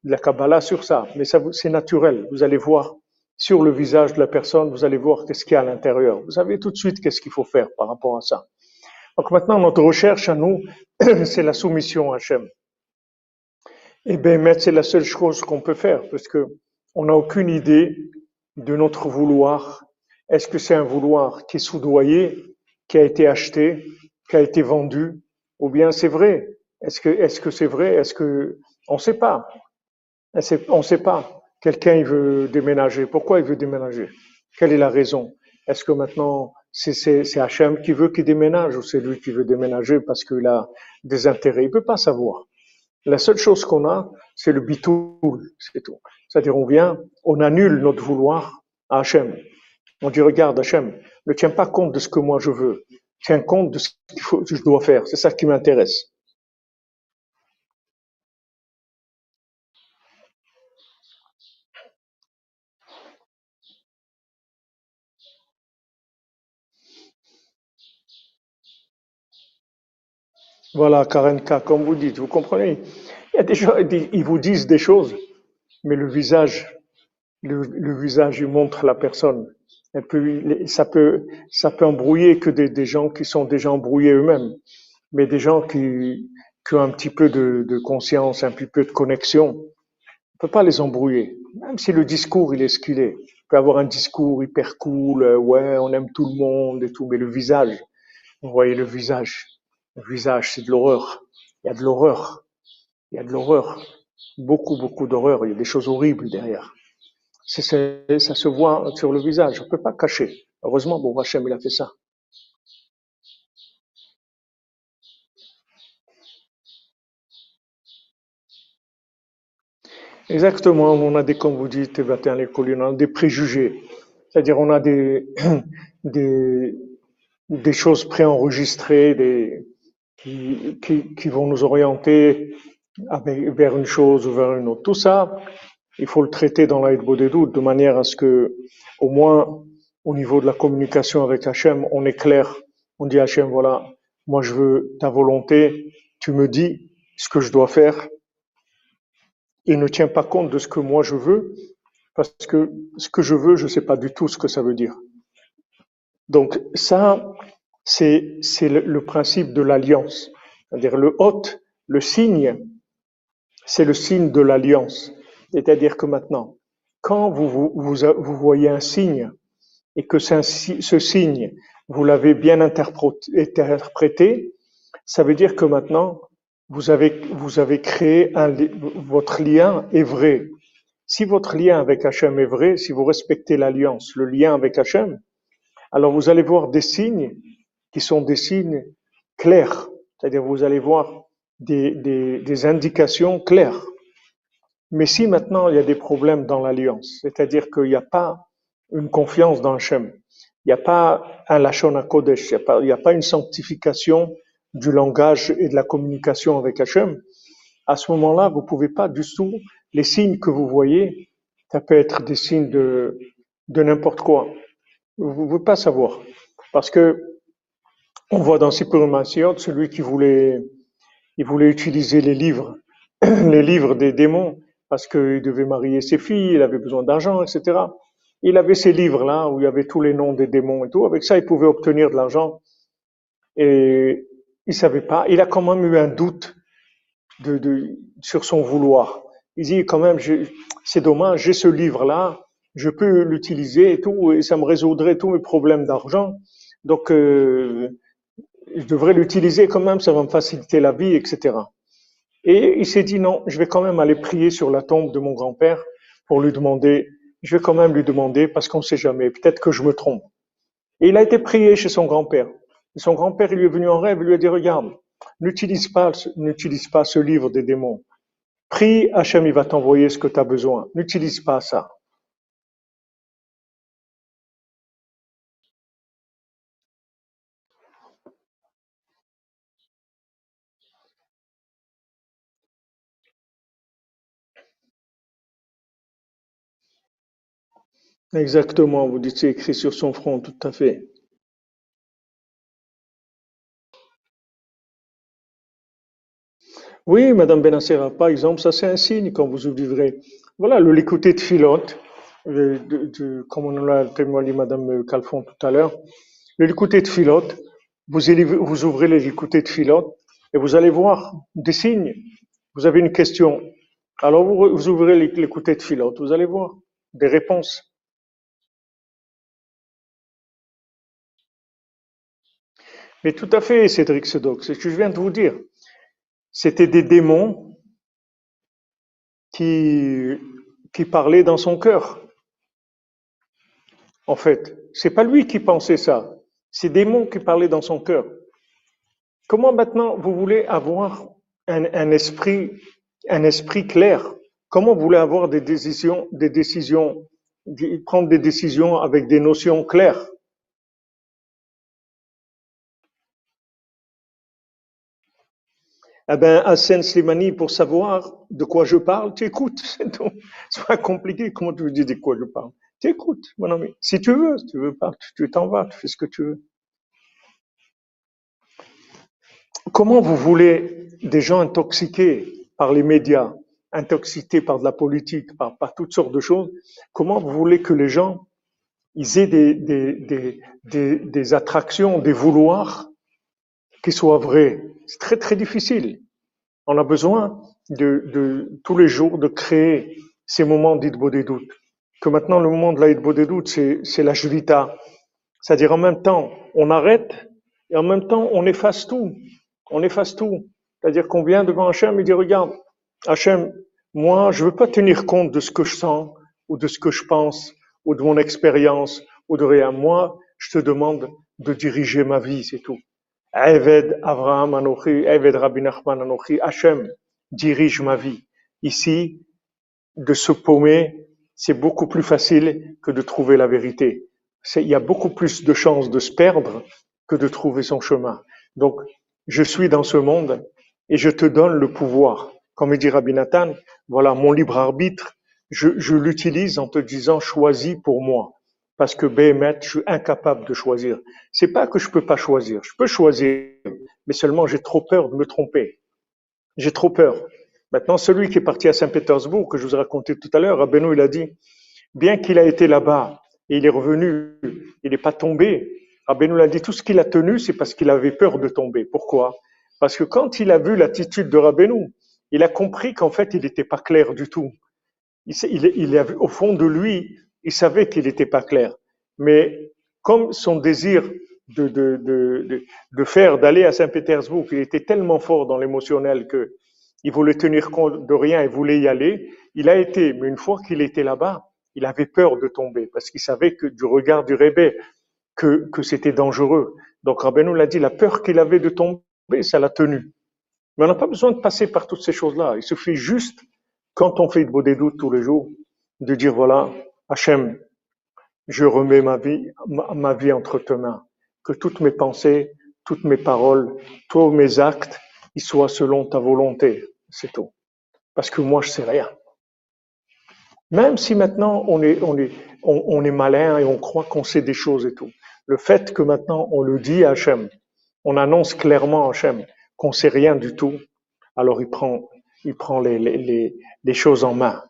la Kabbalah sur ça, mais ça c'est naturel. Vous allez voir sur le visage de la personne, vous allez voir qu'est-ce qu'il y a à l'intérieur. Vous savez tout de suite qu'est-ce qu'il faut faire par rapport à ça. Donc maintenant, notre recherche à nous, c'est la soumission à Hachem. Et bien, c'est la seule chose qu'on peut faire, parce que on n'a aucune idée de notre vouloir. Est-ce que c'est un vouloir qui est soudoyé, qui a été acheté, qui a été vendu, ou bien c'est vrai? Est-ce que est-ce que c'est vrai? Est-ce que on ne sait pas On ne sait pas. Quelqu'un il veut déménager. Pourquoi il veut déménager? Quelle est la raison? Est-ce que maintenant c'est c'est Hachem qui veut qu'il déménage ou c'est lui qui veut déménager parce qu'il a des intérêts? Il peut pas savoir. La seule chose qu'on a, c'est le bitoul, c'est tout. C'est-à-dire, on vient, on annule notre vouloir à Hachem. On dit, regarde, Hachem, ne tiens pas compte de ce que moi je veux. Tiens compte de ce que je dois faire. C'est ça qui m'intéresse. Voilà, Karenka, comme vous dites, vous comprenez Il y a des gens, ils vous disent des choses, mais le visage, le, visage, il montre la personne. Et ça peut, ça peut embrouiller que des, des gens qui sont déjà embrouillés eux-mêmes, mais des gens qui, qui ont un petit peu de, de conscience, un petit peu de connexion, on peut pas les embrouiller. Même si le discours, il est ce qu'il est. On peut avoir un discours hyper cool, euh, ouais, on aime tout le monde et tout, mais le visage, vous voyez le visage. Le visage, c'est de l'horreur. Il y a de l'horreur. Il y a de l'horreur. Beaucoup, beaucoup d'horreur. Il y a des choses horribles derrière. Ça se voit sur le visage. On ne peut pas cacher. Heureusement, bon, Hachem, il a fait ça. Exactement, on a des, comme vous dites, on a des préjugés. C'est-à-dire, on a des, des, des choses préenregistrées, des, qui, qui, qui vont nous orienter vers une chose ou vers une autre. Tout ça, il faut le traiter dans l'aide doutes de manière à ce que, au moins, au niveau de la communication avec Hachem, on est clair. On dit à Hachem, voilà, moi je veux ta volonté, tu me dis ce que je dois faire. Il ne tient pas compte de ce que moi je veux, parce que ce que je veux, je ne sais pas du tout ce que ça veut dire. Donc ça, c'est le, le principe de l'alliance. C'est-à-dire le hôte, le signe, c'est le signe de l'alliance. C'est-à-dire que maintenant, quand vous, vous, vous, vous voyez un signe et que ce signe, vous l'avez bien interprété, ça veut dire que maintenant, vous avez, vous avez créé un, votre lien est vrai. Si votre lien avec Hachem est vrai, si vous respectez l'alliance, le lien avec Hachem, alors vous allez voir des signes qui sont des signes clairs. C'est-à-dire vous allez voir des, des, des indications claires. Mais si maintenant il y a des problèmes dans l'alliance, c'est-à-dire qu'il n'y a pas une confiance dans Hachem, il n'y a pas un Lachon à Kodesh, il n'y a, pas, a pas une sanctification du langage et de la communication avec Hachem, à ce moment-là, vous pouvez pas du tout, les signes que vous voyez, ça peut être des signes de, de n'importe quoi. Vous ne pouvez pas savoir. Parce que on voit dans Sipur Massiot, celui qui voulait, il voulait utiliser les livres, les livres des démons, parce qu'il devait marier ses filles, il avait besoin d'argent, etc. Il avait ces livres-là où il y avait tous les noms des démons et tout. Avec ça, il pouvait obtenir de l'argent. Et il savait pas. Il a quand même eu un doute de, de, sur son vouloir. Il dit quand même, c'est dommage, j'ai ce livre-là, je peux l'utiliser et tout, et ça me résoudrait tous mes problèmes d'argent. Donc, euh, je devrais l'utiliser quand même, ça va me faciliter la vie, etc. Et il s'est dit non, je vais quand même aller prier sur la tombe de mon grand-père pour lui demander, je vais quand même lui demander parce qu'on ne sait jamais, peut-être que je me trompe. Et il a été prié chez son grand-père. Et son grand-père, lui est venu en rêve, il lui a dit, regarde, n'utilise pas, n'utilise pas ce livre des démons. Prie, Hachem, il va t'envoyer ce que tu as besoin. N'utilise pas ça. Exactement, vous dites c'est écrit sur son front, tout à fait. Oui, Madame Benassera, par exemple, ça c'est un signe quand vous ouvrez. Voilà, le l'écouter de filote, euh, de, de- comme on l'a témoigné Madame Calfon tout à l'heure, le l'écouter de filote, vous, ouvrez les l'écouter de filote et vous allez voir des signes. Vous avez une question, alors vous, ouvrez l'é- l'écouter de filote, vous allez voir des réponses. Mais tout à fait, Cédric Sedoc, ce que je viens de vous dire. C'était des démons qui, parlaient dans son cœur. en fait. C'est pas lui qui pensait ça. C'est des mots qui parlaient dans son cœur. Comment maintenant vous voulez avoir un, un esprit, un esprit clair? Comment vous voulez avoir des décisions, des décisions, prendre des décisions avec des notions claires? Eh ben, Hassan Slimani, pour savoir de quoi je parle, tu écoutes, c'est pas compliqué. Comment tu veux dire de quoi je parle? Tu écoutes, mon ami. Si tu veux, si tu veux pas, tu t'en vas, tu fais ce que tu veux. Comment vous voulez des gens intoxiqués par les médias, intoxiqués par de la politique, par, toutes sortes de choses, comment vous voulez que les gens aient des attractions, des vouloirs qui soient vrais C'est très très difficile. On a besoin de, de tous les jours de créer ces moments d'Idbo des doutes. Que maintenant le moment de la Idbo des doutes, c'est, la Jvita. C'est-à-dire en même temps, on arrête et en même temps, on efface tout. On efface tout. C'est-à-dire qu'on vient devant Hachem et dit, regarde, Hachem, moi, je veux pas tenir compte de ce que je sens ou de ce que je pense ou de mon expérience ou de rien. Moi, je te demande de diriger ma vie, c'est tout. Eved Avraham Anochi, Eved Rabbi Nachman Anochi, Hachem, dirige ma vie. Ici, de se paumer, c'est beaucoup plus facile que de trouver la vérité. Il y a beaucoup plus de chances de se perdre que de trouver son chemin. Donc, je suis dans ce monde et je te donne le pouvoir. Comme dit Rabbi Nathan, voilà, mon libre arbitre, je, je l'utilise en te disant choisis pour moi. Parce que Béhémet, je suis incapable de choisir. C'est pas que je peux pas choisir. Je peux choisir, mais seulement j'ai trop peur de me tromper. J'ai trop peur. Maintenant, celui qui est parti à Saint-Pétersbourg, que je vous ai raconté tout à l'heure, Rabbeinu, il a dit, bien qu'il a été là-bas et il est revenu, il n'est pas tombé. Rabbeinu l'a dit, tout ce qu'il a tenu, c'est parce qu'il avait peur de tomber. Pourquoi? Parce que quand il a vu l'attitude de Rabbeinu, il a compris qu'en fait, il n'était pas clair du tout. Il, il, il avait- au fond de lui, il savait qu'il n'était pas clair. Mais comme son désir de, de, de, de, faire, d'aller à Saint-Pétersbourg, il était tellement fort dans l'émotionnel que il voulait tenir compte de rien et voulait y aller, il a été. Mais une fois qu'il était là-bas, il avait peur de tomber parce qu'il savait que du regard du rébé que, que c'était dangereux. Donc Rabbeinu l'a dit, la peur qu'il avait de tomber, ça l'a tenu. Mais on n'a pas besoin de passer par toutes ces choses-là. Il suffit juste, quand on fait de des doutes tous les jours, de dire voilà, Hachem, je remets ma vie, entre tes mains. Que toutes mes pensées, toutes mes paroles, tous mes actes, ils soient selon ta volonté. C'est tout. Parce que moi, je sais rien. Même si maintenant on est, malin et on croit qu'on sait des choses et tout. Le fait que maintenant on le dit à Hachem, on annonce clairement à Hachem qu'on sait rien du tout, alors il prend, les choses en main.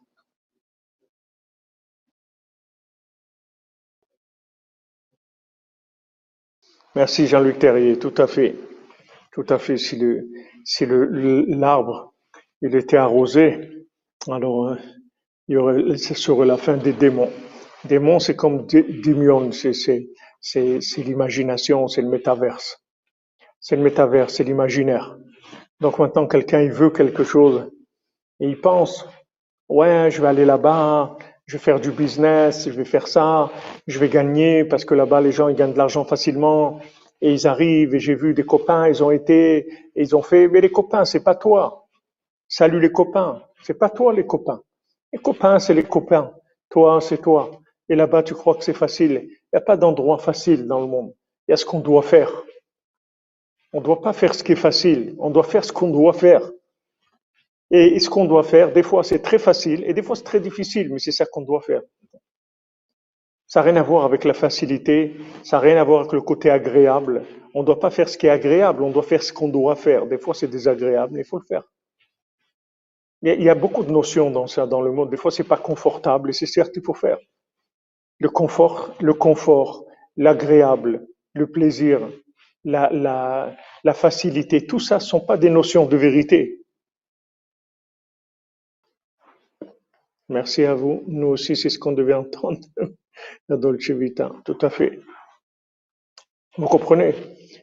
Merci Jean-Luc Terrier, tout à fait. Tout à fait. Si le, si le, l'arbre, il était arrosé, alors euh, il y aurait, ce serait la fin des démons. Démons, c'est comme dé- démion, c'est, c'est, c'est, c'est l'imagination, c'est le métaverse. C'est le métaverse, c'est l'imaginaire. Donc maintenant, quelqu'un, il veut quelque chose et il pense, ouais, je vais aller là-bas, je vais faire du business, je vais faire ça, je vais gagner parce que là-bas, les gens, ils gagnent de l'argent facilement et ils arrivent et j'ai vu des copains, ils ont été, et ils ont fait, mais les copains, c'est pas toi. Salut les copains, c'est pas toi les copains. Les copains, c'est les copains. Toi, c'est toi. Et là-bas, tu crois que c'est facile. Il n'y a pas d'endroit facile dans le monde. Il y a ce qu'on doit faire. On ne doit pas faire ce qui est facile. On doit faire ce qu'on doit faire. Et ce qu'on doit faire, des fois, c'est très facile et des fois, c'est très difficile, mais c'est ça qu'on doit faire. Ça n'a rien à voir avec la facilité, ça n'a rien à voir avec le côté agréable. On ne doit pas faire ce qui est agréable, on doit faire ce qu'on doit faire. Des fois, c'est désagréable, mais il faut le faire. Il y a beaucoup de notions dans ça, dans le monde. Des fois, c'est pas confortable, et c'est certes qu'il faut faire. Le confort, le confort, l'agréable, le plaisir, la, la, la facilité, tout ça ne sont pas des notions de vérité. Merci à vous. Nous aussi, c'est ce qu'on devait entendre. La Dolce Vita, tout à fait. Vous comprenez?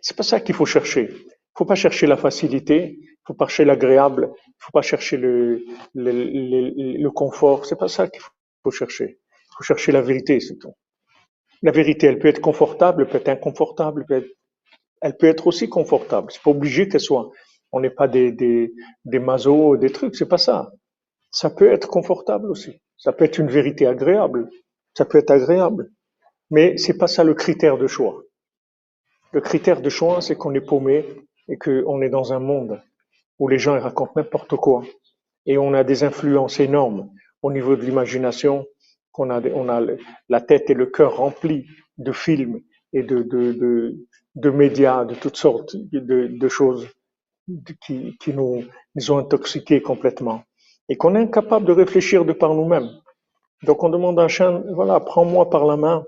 C'est pas ça qu'il faut chercher. Il faut pas chercher la facilité, il faut pas chercher l'agréable, il faut pas chercher le, le, le, le confort. C'est pas ça qu'il faut chercher. Il faut chercher la vérité, c'est tout. La vérité, elle peut être confortable, elle peut être inconfortable, elle peut être, aussi confortable. C'est pas obligé qu'elle soit. On n'est pas des, des, des mazos, des trucs, c'est pas ça. Ça peut être confortable aussi. Ça peut être une vérité agréable. Ça peut être agréable. Mais c'est pas ça le critère de choix. Le critère de choix, c'est qu'on est paumé et qu'on est dans un monde où les gens racontent n'importe quoi. Et on a des influences énormes au niveau de l'imagination, qu'on a, on a la tête et le cœur remplis de films et de, de, de, de médias, de toutes sortes de, de choses qui, qui nous, nous ont intoxiqués complètement et qu'on est incapable de réfléchir de par nous-mêmes. Donc on demande à chien, voilà, prends-moi par la main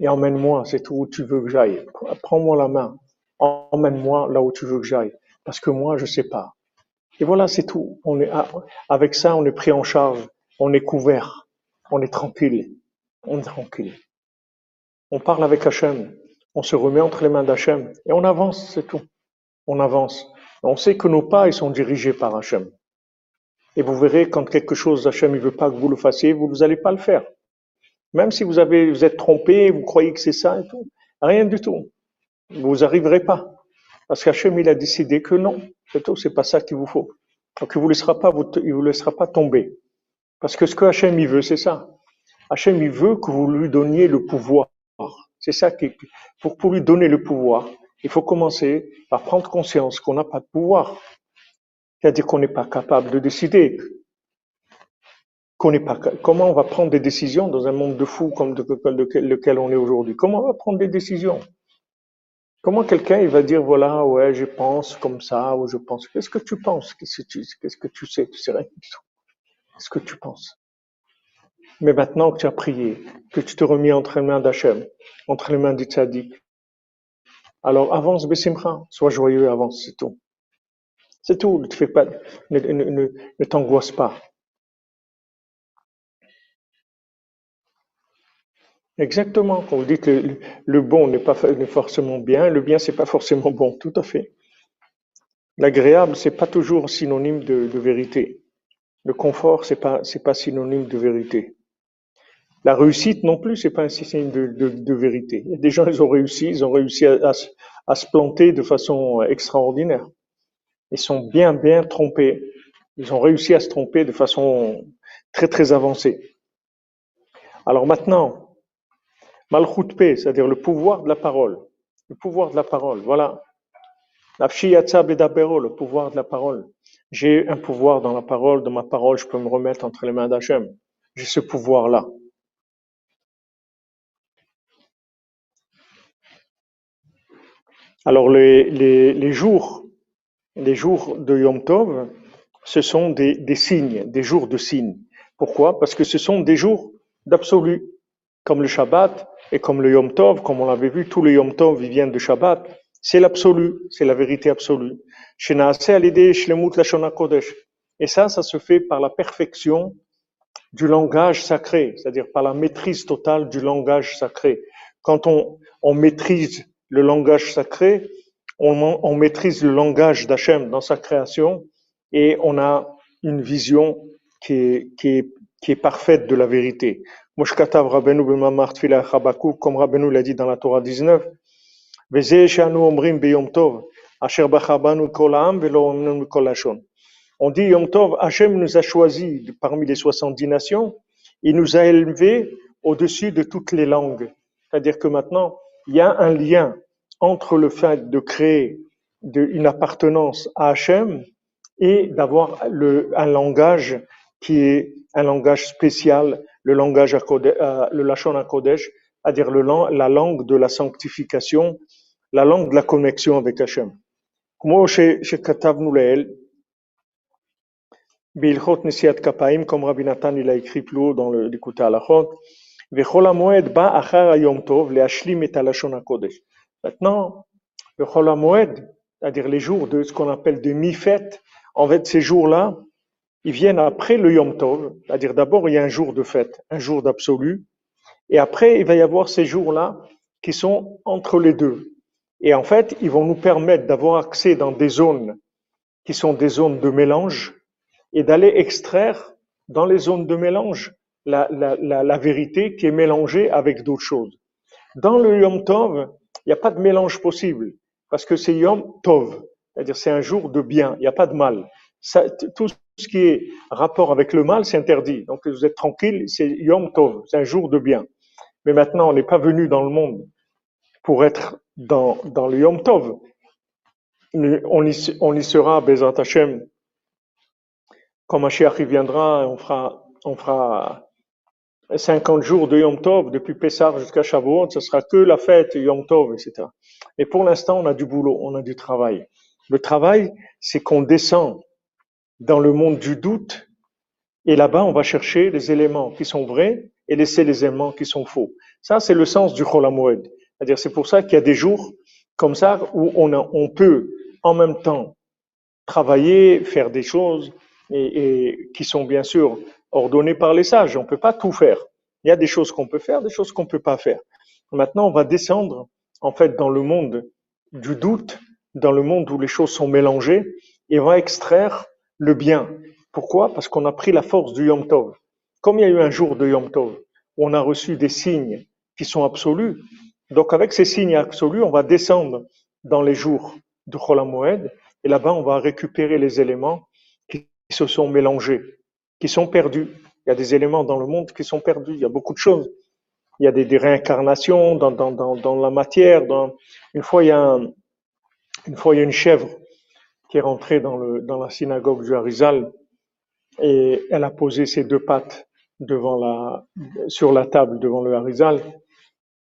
et emmène-moi, c'est tout où tu veux que j'aille. Prends-moi la main, emmène-moi là où tu veux que j'aille, parce que moi je sais pas. Et voilà, c'est tout. On est avec ça, on est pris en charge, on est couvert, on est tranquille, on est tranquille. On parle avec Hachem, on se remet entre les mains d'Hachem et on avance, c'est tout. On avance. On sait que nos pas ils sont dirigés par Hachem. Et vous verrez, quand quelque chose, Hachem ne veut pas que vous le fassiez, vous n'allez pas le faire. Même si vous, avez, vous êtes trompé, vous croyez que c'est ça et tout, rien du tout. Vous n'arriverez pas. Parce qu'Hachem, il a décidé que non, c'est tout, c'est pas ça qu'il vous faut. Donc il vous laissera pas, il vous laissera pas tomber. Parce que ce que Hachem, il veut, c'est ça. Hachem, il veut que vous lui donniez le pouvoir. C'est ça qui, pour lui donner le pouvoir, il faut commencer par prendre conscience qu'on n'a pas de pouvoir. C'est-à-dire qu'on n'est pas capable de décider. Qu'on n'est pas, comment on va prendre des décisions dans un monde de fous comme lequel on est aujourd'hui? Comment on va prendre des décisions? Comment quelqu'un il va dire voilà ouais je pense comme ça ou je pense. Qu'est-ce que tu penses qu'est-ce que tu sais? Tu sais rien du tout. Qu'est-ce que tu penses? Mais maintenant que tu as prié que tu te remis entre les mains d'Hachem entre les mains du tzaddik alors avance Bessimcha. Sois joyeux avance c'est tout c'est tout, ne fais pas, ne, t'angoisse pas. Exactement, quand vous dites le, le bon n'est pas forcément bien, le bien c'est pas forcément bon, tout à fait. L'agréable c'est pas toujours synonyme de, vérité. Le confort c'est pas c'est pas synonyme de vérité. La réussite non plus c'est pas un signe de, vérité. Des gens ils ont réussi, ils ont réussi à, se planter de façon extraordinaire. Ils sont bien, bien trompés. Ils ont réussi à se tromper de façon très, très avancée. Alors maintenant, Malchut c'est-à-dire le pouvoir de la parole. Le pouvoir de la parole, voilà. Le pouvoir de la parole. J'ai un pouvoir dans la parole, de ma parole, je peux me remettre entre les mains d'Hachem. J'ai ce pouvoir-là. Alors les jours les jours de Yom Tov, ce sont des, des signes, des jours de signes. Pourquoi? Parce que ce sont des jours d'absolu, comme le Shabbat et comme le Yom Tov, comme on l'avait vu, tous les Yom Tov viennent de Shabbat. C'est l'absolu, c'est la vérité absolue. Et ça, ça se fait par la perfection du langage sacré, c'est-à-dire par la maîtrise totale du langage sacré. Quand on, on maîtrise le langage sacré, on, on maîtrise le langage d'Hachem dans sa création et on a une vision qui est, qui est, qui est parfaite de la vérité. Moshkatav Rabbeinu b'mamar Chabakuk, comme Rabbeinu l'a dit dans la Torah 19, Veze shanu omrim beyom tov, asher bachabanu kol ha'am velo omnu kol hashon. On dit Yom Tov, Hachem nous a choisis parmi les 70 nations, il nous a élevés au-dessus de toutes les langues. C'est-à-dire que maintenant, il y a un lien entre le fait de créer une appartenance à Hachem et d'avoir un langage qui est un langage spécial, le langage à euh, le Lachon à Kodesh, c'est-à-dire la langue de la sanctification, la langue de la connexion avec Hachem. כמו שכתבנו לעיל, בהלכות נשיאת כפיים, comme Rabbi Nathan il a écrit plus haut dans l'écoute הלכות, וכל המועד בא אחר היום טוב להשלים את הלשון הקודש. Maintenant, le Chol HaMoed, c'est-à-dire les jours de ce qu'on appelle des mi-fêtes, en fait, ces jours-là, ils viennent après le Yom Tov, c'est-à-dire d'abord il y a un jour de fête, un jour d'absolu, et après il va y avoir ces jours-là qui sont entre les deux. Et en fait, ils vont nous permettre d'avoir accès dans des zones qui sont des zones de mélange et d'aller extraire dans les zones de mélange la, la, la, la vérité qui est mélangée avec d'autres choses. Dans le Yom Tov, il n'y a pas de mélange possible parce que c'est Yom Tov, c'est-à-dire c'est un jour de bien, il n'y a pas de mal. Tout ce qui est rapport avec le mal, c'est interdit. Donc vous êtes tranquille, c'est Yom Tov, c'est un jour de bien. Mais maintenant, on n'est pas venu dans le monde pour être dans, dans le Yom Tov. On y, on y sera, Bezat Hashem, quand Mashiach viendra, on fera, on fera 50 jours de Yom Tov, depuis Pessah jusqu'à Shavuot, ce sera que la fête Yom Tov, etc. Et pour l'instant, on a du boulot, on a du travail. Le travail, c'est qu'on descend dans le monde du doute, et là-bas, on va chercher les éléments qui sont vrais et laisser les éléments qui sont faux. Ça, c'est le sens du Chol c'est-à-dire, c'est pour ça qu'il y a des jours comme ça où on, a, on peut en même temps travailler, faire des choses et, et, qui sont bien sûr ordonnées par les sages. On ne peut pas tout faire. Il y a des choses qu'on peut faire, des choses qu'on ne peut pas faire. Maintenant, on va descendre en fait dans le monde du doute, dans le monde où les choses sont mélangées, et on va extraire le bien. Pourquoi? Parce qu'on a pris la force du Yom Tov. Comme il y a eu un jour de Yom Tov, on a reçu des signes qui sont absolus, donc avec ces signes absolus, on va descendre dans les jours de Chol et là-bas on va récupérer les éléments qui se sont mélangés, qui sont perdus. Il y a des éléments dans le monde qui sont perdus, il y a beaucoup de choses. Il y a des, réincarnations dans, dans, dans, la matière. Une, fois, il y a un, une fois, il y a une chèvre qui est rentrée dans, le, dans la synagogue du Harizal et elle a posé ses deux pattes devant la, sur la table devant le Harizal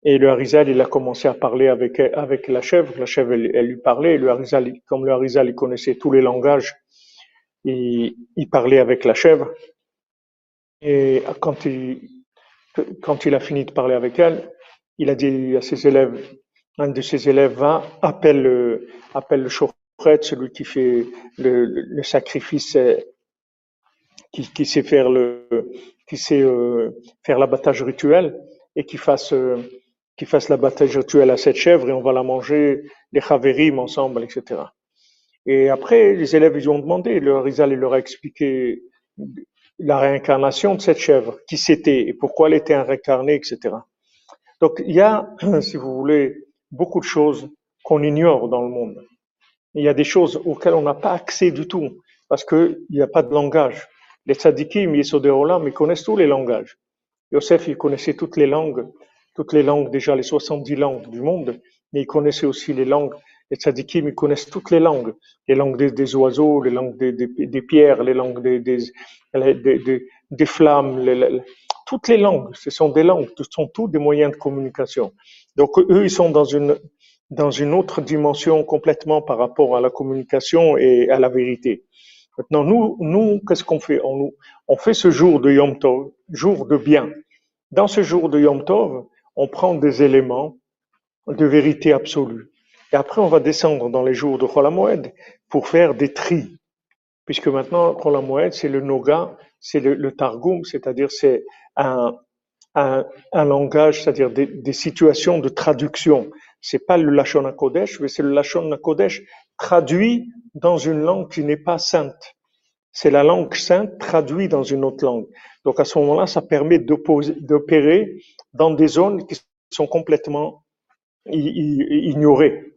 et le Harizal, il a commencé à parler avec, avec la chèvre. La chèvre, elle, lui parlait. Le Harizal, comme le Harizal, il connaissait tous les langages, il, parlait avec la chèvre. Et quand il, a fini de parler avec elle, il a dit à ses élèves, un de ses élèves va, appelle, appelle le celui qui fait le, le sacrifice, qui, sait faire le, qui sait euh, faire l'abattage rituel et qui fasse euh, fasse l'abattage rituel à cette chèvre et on va la manger, les chavérim ensemble, etc. Et après, les élèves, ils ont demandé, le Rizal, il leur a expliqué la réincarnation de cette chèvre, qui c'était et pourquoi elle était réincarnée, etc. Donc, il y a, si vous voulez, beaucoup de choses qu'on ignore dans le monde. Il y a des choses auxquelles on n'a pas accès du tout, parce qu'il n'y a pas de langage. Les tzadikim, Yesodéolam, ils connaissent tous les langages. Yosef, il connaissait toutes les langues toutes les langues, déjà les 70 langues du monde, mais ils connaissaient aussi les langues, les tzadikim, ils connaissent toutes les langues, les langues des, oiseaux, les langues des, des, des, pierres, les langues des, flammes, les, toutes les langues, ce sont des langues, ce sont tous des moyens de communication. Donc eux, ils sont dans une, dans une autre dimension complètement par rapport à la communication et à la vérité. Maintenant, nous, nous qu'est-ce qu'on fait? On, on fait ce jour de Yom Tov, jour de bien. Dans ce jour de Yom Tov, on prend des éléments de vérité absolue. Et après, on va descendre dans les jours de Chol pour faire des tris. Puisque maintenant, Chol c'est le Noga, c'est le, Targum, c'est-à-dire c'est un, un, un, langage, c'est-à-dire des, des, situations de traduction. C'est pas le Lachon Kodesh, mais c'est le Lachon Kodesh traduit dans une langue qui n'est pas sainte. C'est la langue sainte traduite dans une autre langue. Donc à ce moment-là, ça permet d'opérer dans des zones qui sont complètement ignorées.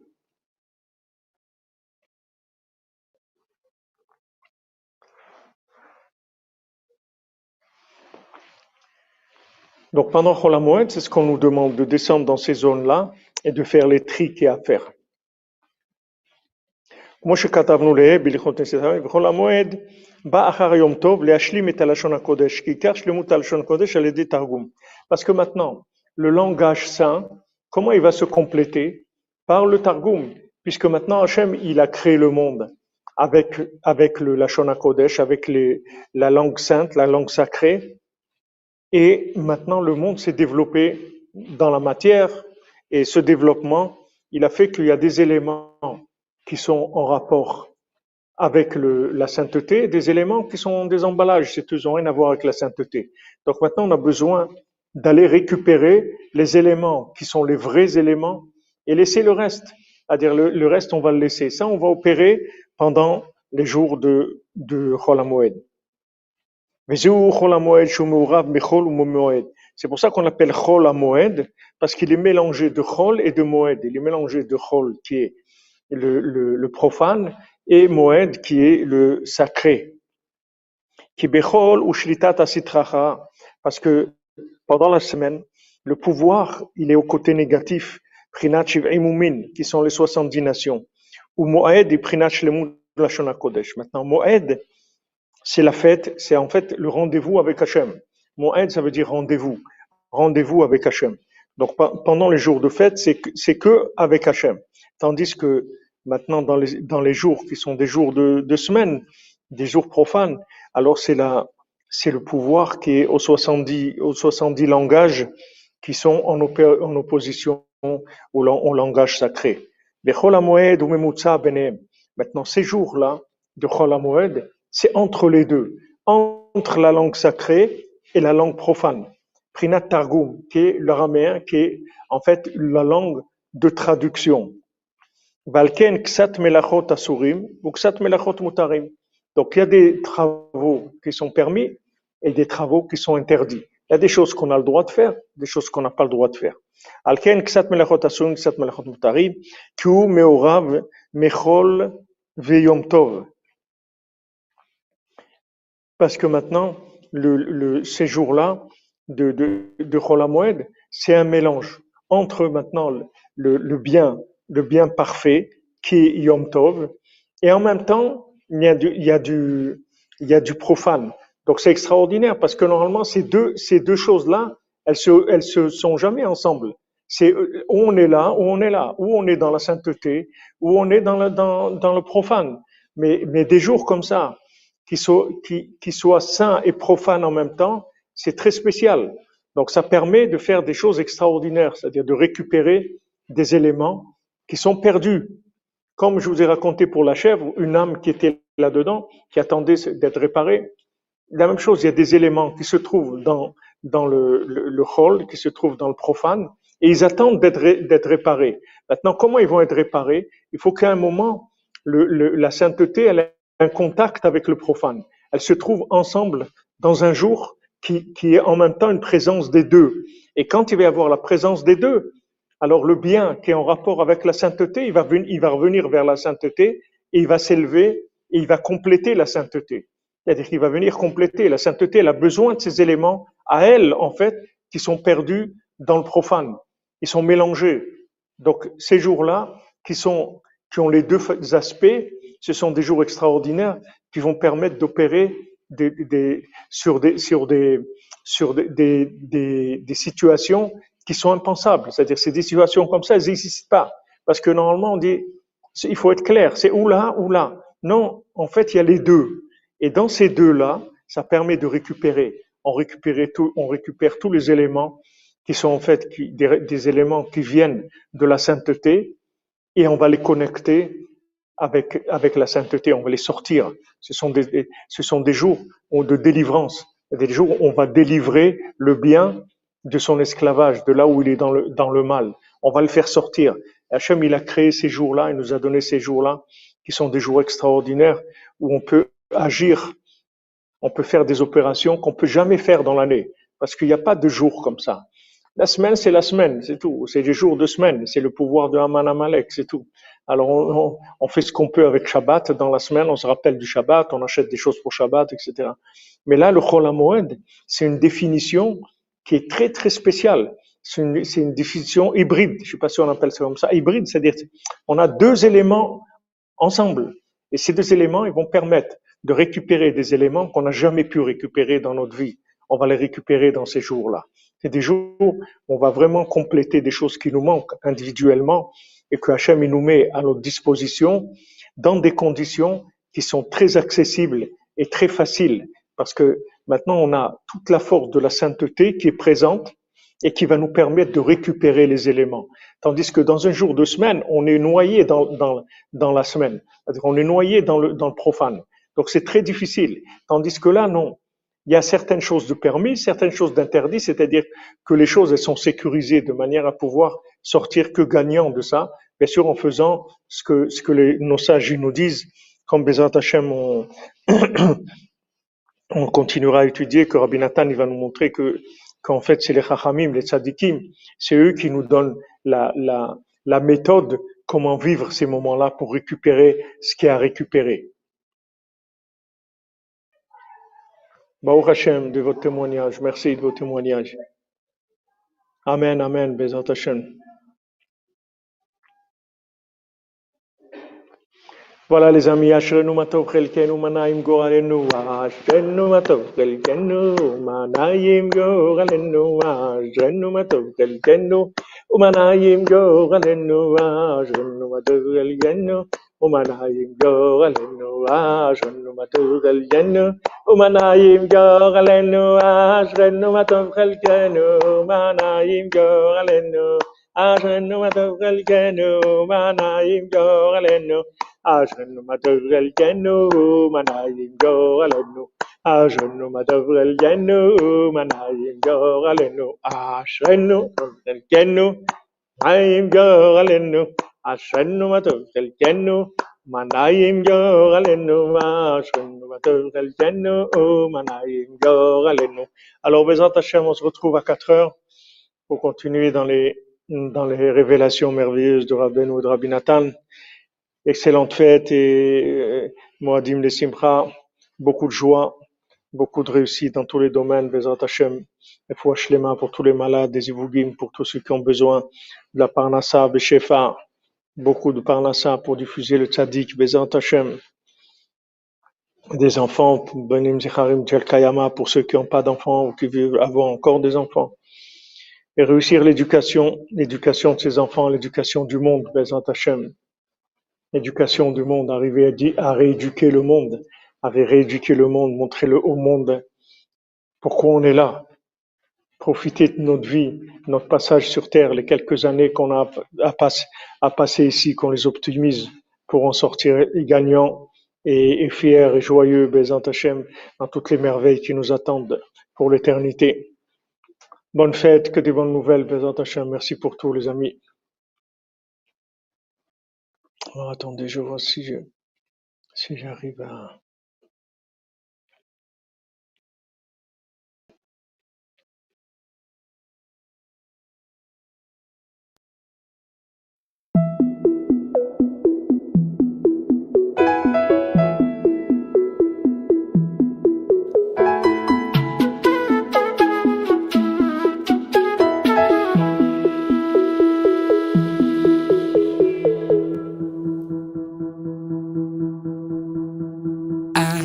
Donc pendant Cholamoed, c'est ce qu'on nous demande de descendre dans ces zones-là et de faire les tri qu'il y a à faire. כמו שכתבנו לה בהלכות נשיאה, בחול המועד בא אחר יום טוב להשלים את הלשון הקודש, כי עיקר שלמות הלשון הקודש על ידי תרגום. Parce que maintenant, le langage saint, comment il va se compléter Par le Targum, puisque maintenant Hachem, il a créé le monde avec, avec le Lashon Kodesh, avec les, la langue sainte, la langue sacrée. et maintenant, le monde s'est développé dans la matière. Et ce développement, il a fait qu'il y a des éléments qui sont en rapport avec le, la sainteté, des éléments qui sont des emballages, c'est n'ont rien à voir avec la sainteté. Donc maintenant, on a besoin d'aller récupérer les éléments qui sont les vrais éléments et laisser le reste. C'est-à-dire le, le, reste, on va le laisser. Ça, on va opérer pendant les jours de, de C'est pour ça qu'on l'appelle Chol HaMoed, parce qu'il est mélangé de Chol et de Moed. Il est mélangé de Chol, qui est le, le, profane, et Moed, qui est le sacré. Parce que pendant la semaine, le pouvoir, il est au côté négatif, Prinat qui sont les 70 nations, ou Moed et Prinat Shlemut Kodesh. Maintenant, Moed, c'est la fête, c'est en fait le rendez-vous avec Hachem. Moed, ça veut dire rendez-vous, rendez-vous avec Hachem. Donc pendant les jours de fête, c'est que, que avec Hachem. Tandis que maintenant, dans les, jours qui sont des jours de, semaine, des jours profanes, alors c'est le pouvoir qui est aux 70, aux 70 langages qui sont en, opposition au, au, langage sacré. Maintenant, ces jours-là de Chol c'est entre les deux, entre la langue sacrée et la langue profane. Prinat Targum, qui est l'araméen, qui est en fait la langue de traduction. Donc il y a des travaux qui sont permis et des travaux qui sont interdits. Il y a des choses qu'on a le droit de faire, des choses qu'on n'a pas le droit de faire. Parce que maintenant, le, le séjour-là de, de, de c'est un mélange entre maintenant le, bien, le bien parfait, qui est Yom Tov, et en même temps, il y a du, il y a du, il y a du profane. Donc c'est extraordinaire parce que normalement ces deux ces deux choses là, elles se elles se sont jamais ensemble. C'est où on est là, où on est là, où on est dans la sainteté, où on est dans le dans dans le profane. Mais mais des jours comme ça qui soient qui saints et profanes en même temps, c'est très spécial. Donc ça permet de faire des choses extraordinaires, c'est-à-dire de récupérer des éléments qui sont perdus. Comme je vous ai raconté pour la chèvre, une âme qui était là-dedans, qui attendait d'être réparée, la même chose, il y a des éléments qui se trouvent dans, dans le, le, le hall, qui se trouvent dans le profane, et ils attendent d'être réparés. Maintenant, comment ils vont être réparés? Il faut qu'à un moment, la sainteté, elle un contact avec le profane. Elle se trouve ensemble dans un jour qui, qui est en même temps une présence des deux. Et quand il va y avoir la présence des deux, alors le bien qui est en rapport avec la sainteté, il va, il va revenir vers la sainteté et il va s'élever et il va compléter la sainteté. C'est-à-dire qu'il va venir compléter. La sainteté, elle a besoin de ces éléments à elle, en fait, qui sont perdus dans le profane. Ils sont mélangés. Donc, ces jours-là, qui sont, qui ont les deux aspects, ce sont des jours extraordinaires qui vont permettre d'opérer des, des, sur des, sur des, sur des, des, situations qui sont impensables. C'est-à-dire, c'est des situations comme ça, elles n'existent pas. Parce que normalement, on dit, il faut être clair, c'est ou là ou là. Non, en fait, il y a les deux. Et dans ces deux-là, ça permet de récupérer. On récupère, tout, on récupère tous les éléments qui sont en fait des, éléments qui viennent de la sainteté et on va les connecter avec, avec la sainteté, on va les sortir. Ce sont des, ce sont des jours de délivrance, des jours où on va délivrer le bien de son esclavage, de là où il est dans le, dans le mal. On va le faire sortir. Hachem, il a créé ces jours-là, il nous a donné ces jours-là, qui sont des jours extraordinaires, où on peut agir, on peut faire des opérations qu'on peut jamais faire dans l'année, parce qu'il n'y a pas de jour comme ça. La semaine, c'est la semaine, c'est tout. C'est des jours de semaine, c'est le pouvoir de Haman Amalek, c'est tout. Alors, on, fait ce qu'on peut avec Shabbat dans la semaine, on se rappelle du Shabbat, on achète des choses pour Shabbat, etc. Mais là, le Chol HaMoed, c'est une définition qui est très, très spéciale. C'est une, une, définition hybride. Je ne sais pas si on appelle ça comme ça. Hybride, c'est-à-dire on a deux éléments ensemble. Et ces deux éléments, ils vont permettre de récupérer des éléments qu'on n'a jamais pu récupérer dans notre vie. On va les récupérer dans ces jours-là. C'est des jours où on va vraiment compléter des choses qui nous manquent individuellement et que Hachem nous met à notre disposition dans des conditions qui sont très accessibles et très faciles parce que maintenant on a toute la force de la sainteté qui est présente et qui va nous permettre de récupérer les éléments. Tandis que dans un jour de semaine, on est noyé dans, dans, dans la semaine. On est noyé dans le, dans le profane. Donc c'est très difficile. Tandis que là, non. Il y a certaines choses de permis, certaines choses d'interdit, c'est-à-dire que les choses elles sont sécurisées de manière à pouvoir sortir que gagnant de ça, bien sûr en faisant ce que, ce que nos sages nous disent, comme Bezat Hashem, on, on continuera à étudier, que Rabbi Nathan il va nous montrer que qu'en fait c'est les Chachamim, les Tzadikim, c'est eux qui nous donnent la, la, la méthode comment vivre ces moments-là pour récupérer ce qu'il y a à récupérer. Baruch Hashem de votre témoignage. Merci de vos témoignages. Amen, Amen, Bezat Hashem. Voilà les amis, Ashrenu Matov Chelkenu Manaim Goralenu, Ashrenu Matov Chelkenu Manaim Goralenu, Ashrenu Matov Chelkenu Manaim Goralenu, Ashrenu Matov Chelkenu Umanayim Yogalenu Ashrenu Matugal Yenu Umanayim Yogalenu Ashrenu Matugal Yenu Umanayim Yogalenu Ashrenu Matugal Yenu Umanayim Yogalenu Ashrenu Matugal Yenu Umanayim Yogalenu Ashrenu Matugal Yenu Umanayim Yogalenu Ashrenu Matugal Yenu Umanayim Yogalenu Alors, Bézant Hachem, on se retrouve à 4 heures pour continuer dans les, dans les révélations merveilleuses de Rabbeinu et de Rabbi Nathan. Excellente fête et euh, Moadim de Simcha, beaucoup de joie, beaucoup de réussite dans tous les domaines, Bezrat Hashem, et Shlema pour tous les malades, des Ivugim, pour tous ceux qui ont besoin de la Parnassa, Beshefa, beaucoup de Parnassa pour diffuser le Tzadik, Bezrat Hashem, des enfants, Benim Zicharim Kayama, pour ceux qui n'ont pas d'enfants ou qui vivent avoir encore des enfants. Et réussir l'éducation, l'éducation de ces enfants, l'éducation du monde, Bezrat Hashem. Éducation du monde, arriver à, rééduquer le monde, à rééduquer le monde, montrer le au monde. Pourquoi on est là, profiter de notre vie, notre passage sur terre, les quelques années qu'on a à, passer, ici, qu'on les optimise pour en sortir gagnants et, fiers et joyeux, Bézant Hachem, dans toutes les merveilles qui nous attendent pour l'éternité. Bonne fête, que des bonnes nouvelles, Bézant Hachem. Merci pour tout, les amis. Attendez, je vois si je si j'arrive à.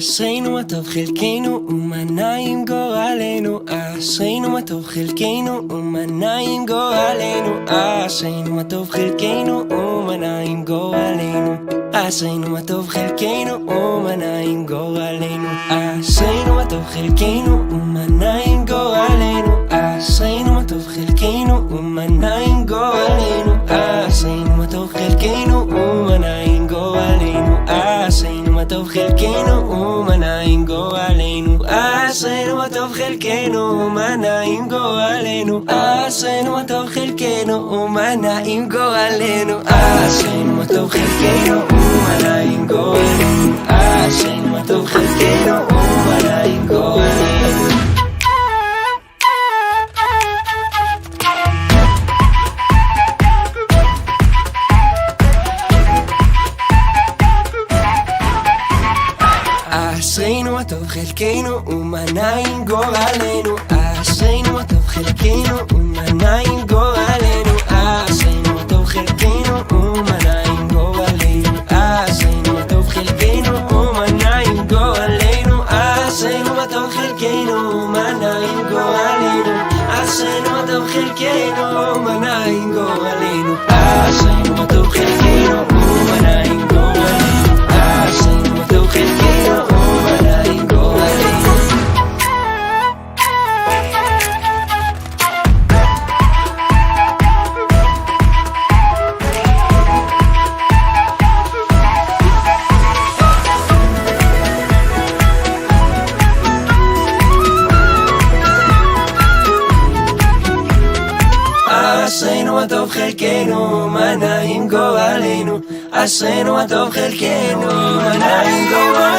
אשרינו מה טוב חלקנו ומה נעים גורלנו אשרינו מה טוב חלקנו ומה נעים גורלנו אשרינו מה טוב חלקנו ומה נעים גורלנו אשרינו מה טוב חלקנו ומה נעים גורלנו אשרינו מה טוב חלקנו ומה נעים גורלנו אשרינו מה טוב חלקנו ומה נעים גורלנו אשרינו מה טוב חלקנו ומה נעים גורלנו אשרינו הטוב חלקנו ומנה עם גורלנו. אשרינו הטוב חלקנו ומנה עם גורלנו. אשרינו הטוב חלקנו ומנה עם גורלנו. אשרינו הטוב חלקנו ומנה עם גורלנו. אשרינו הטוב חלקנו ומנה עם גורלנו. חלקנו ומה נעים גורלנו אשרינו הטוב חלקנו ומה נעים גורלנו אשרינו הטוב חלקנו ומה נעים גורלנו אשרינו הטוב חלקנו ומה נעים גורלנו אשרינו הטוב חלקנו ומה נעים גורלנו אשרינו הטוב חלקנו ומה נעים גורלנו אשרינו הטוב חלקנו ומה נעים גורלנו אשרינו הטוב חלקנו חלקנו, מה נעים גורלנו, אשרינו הטוב חלקנו, מה נעים גורלנו.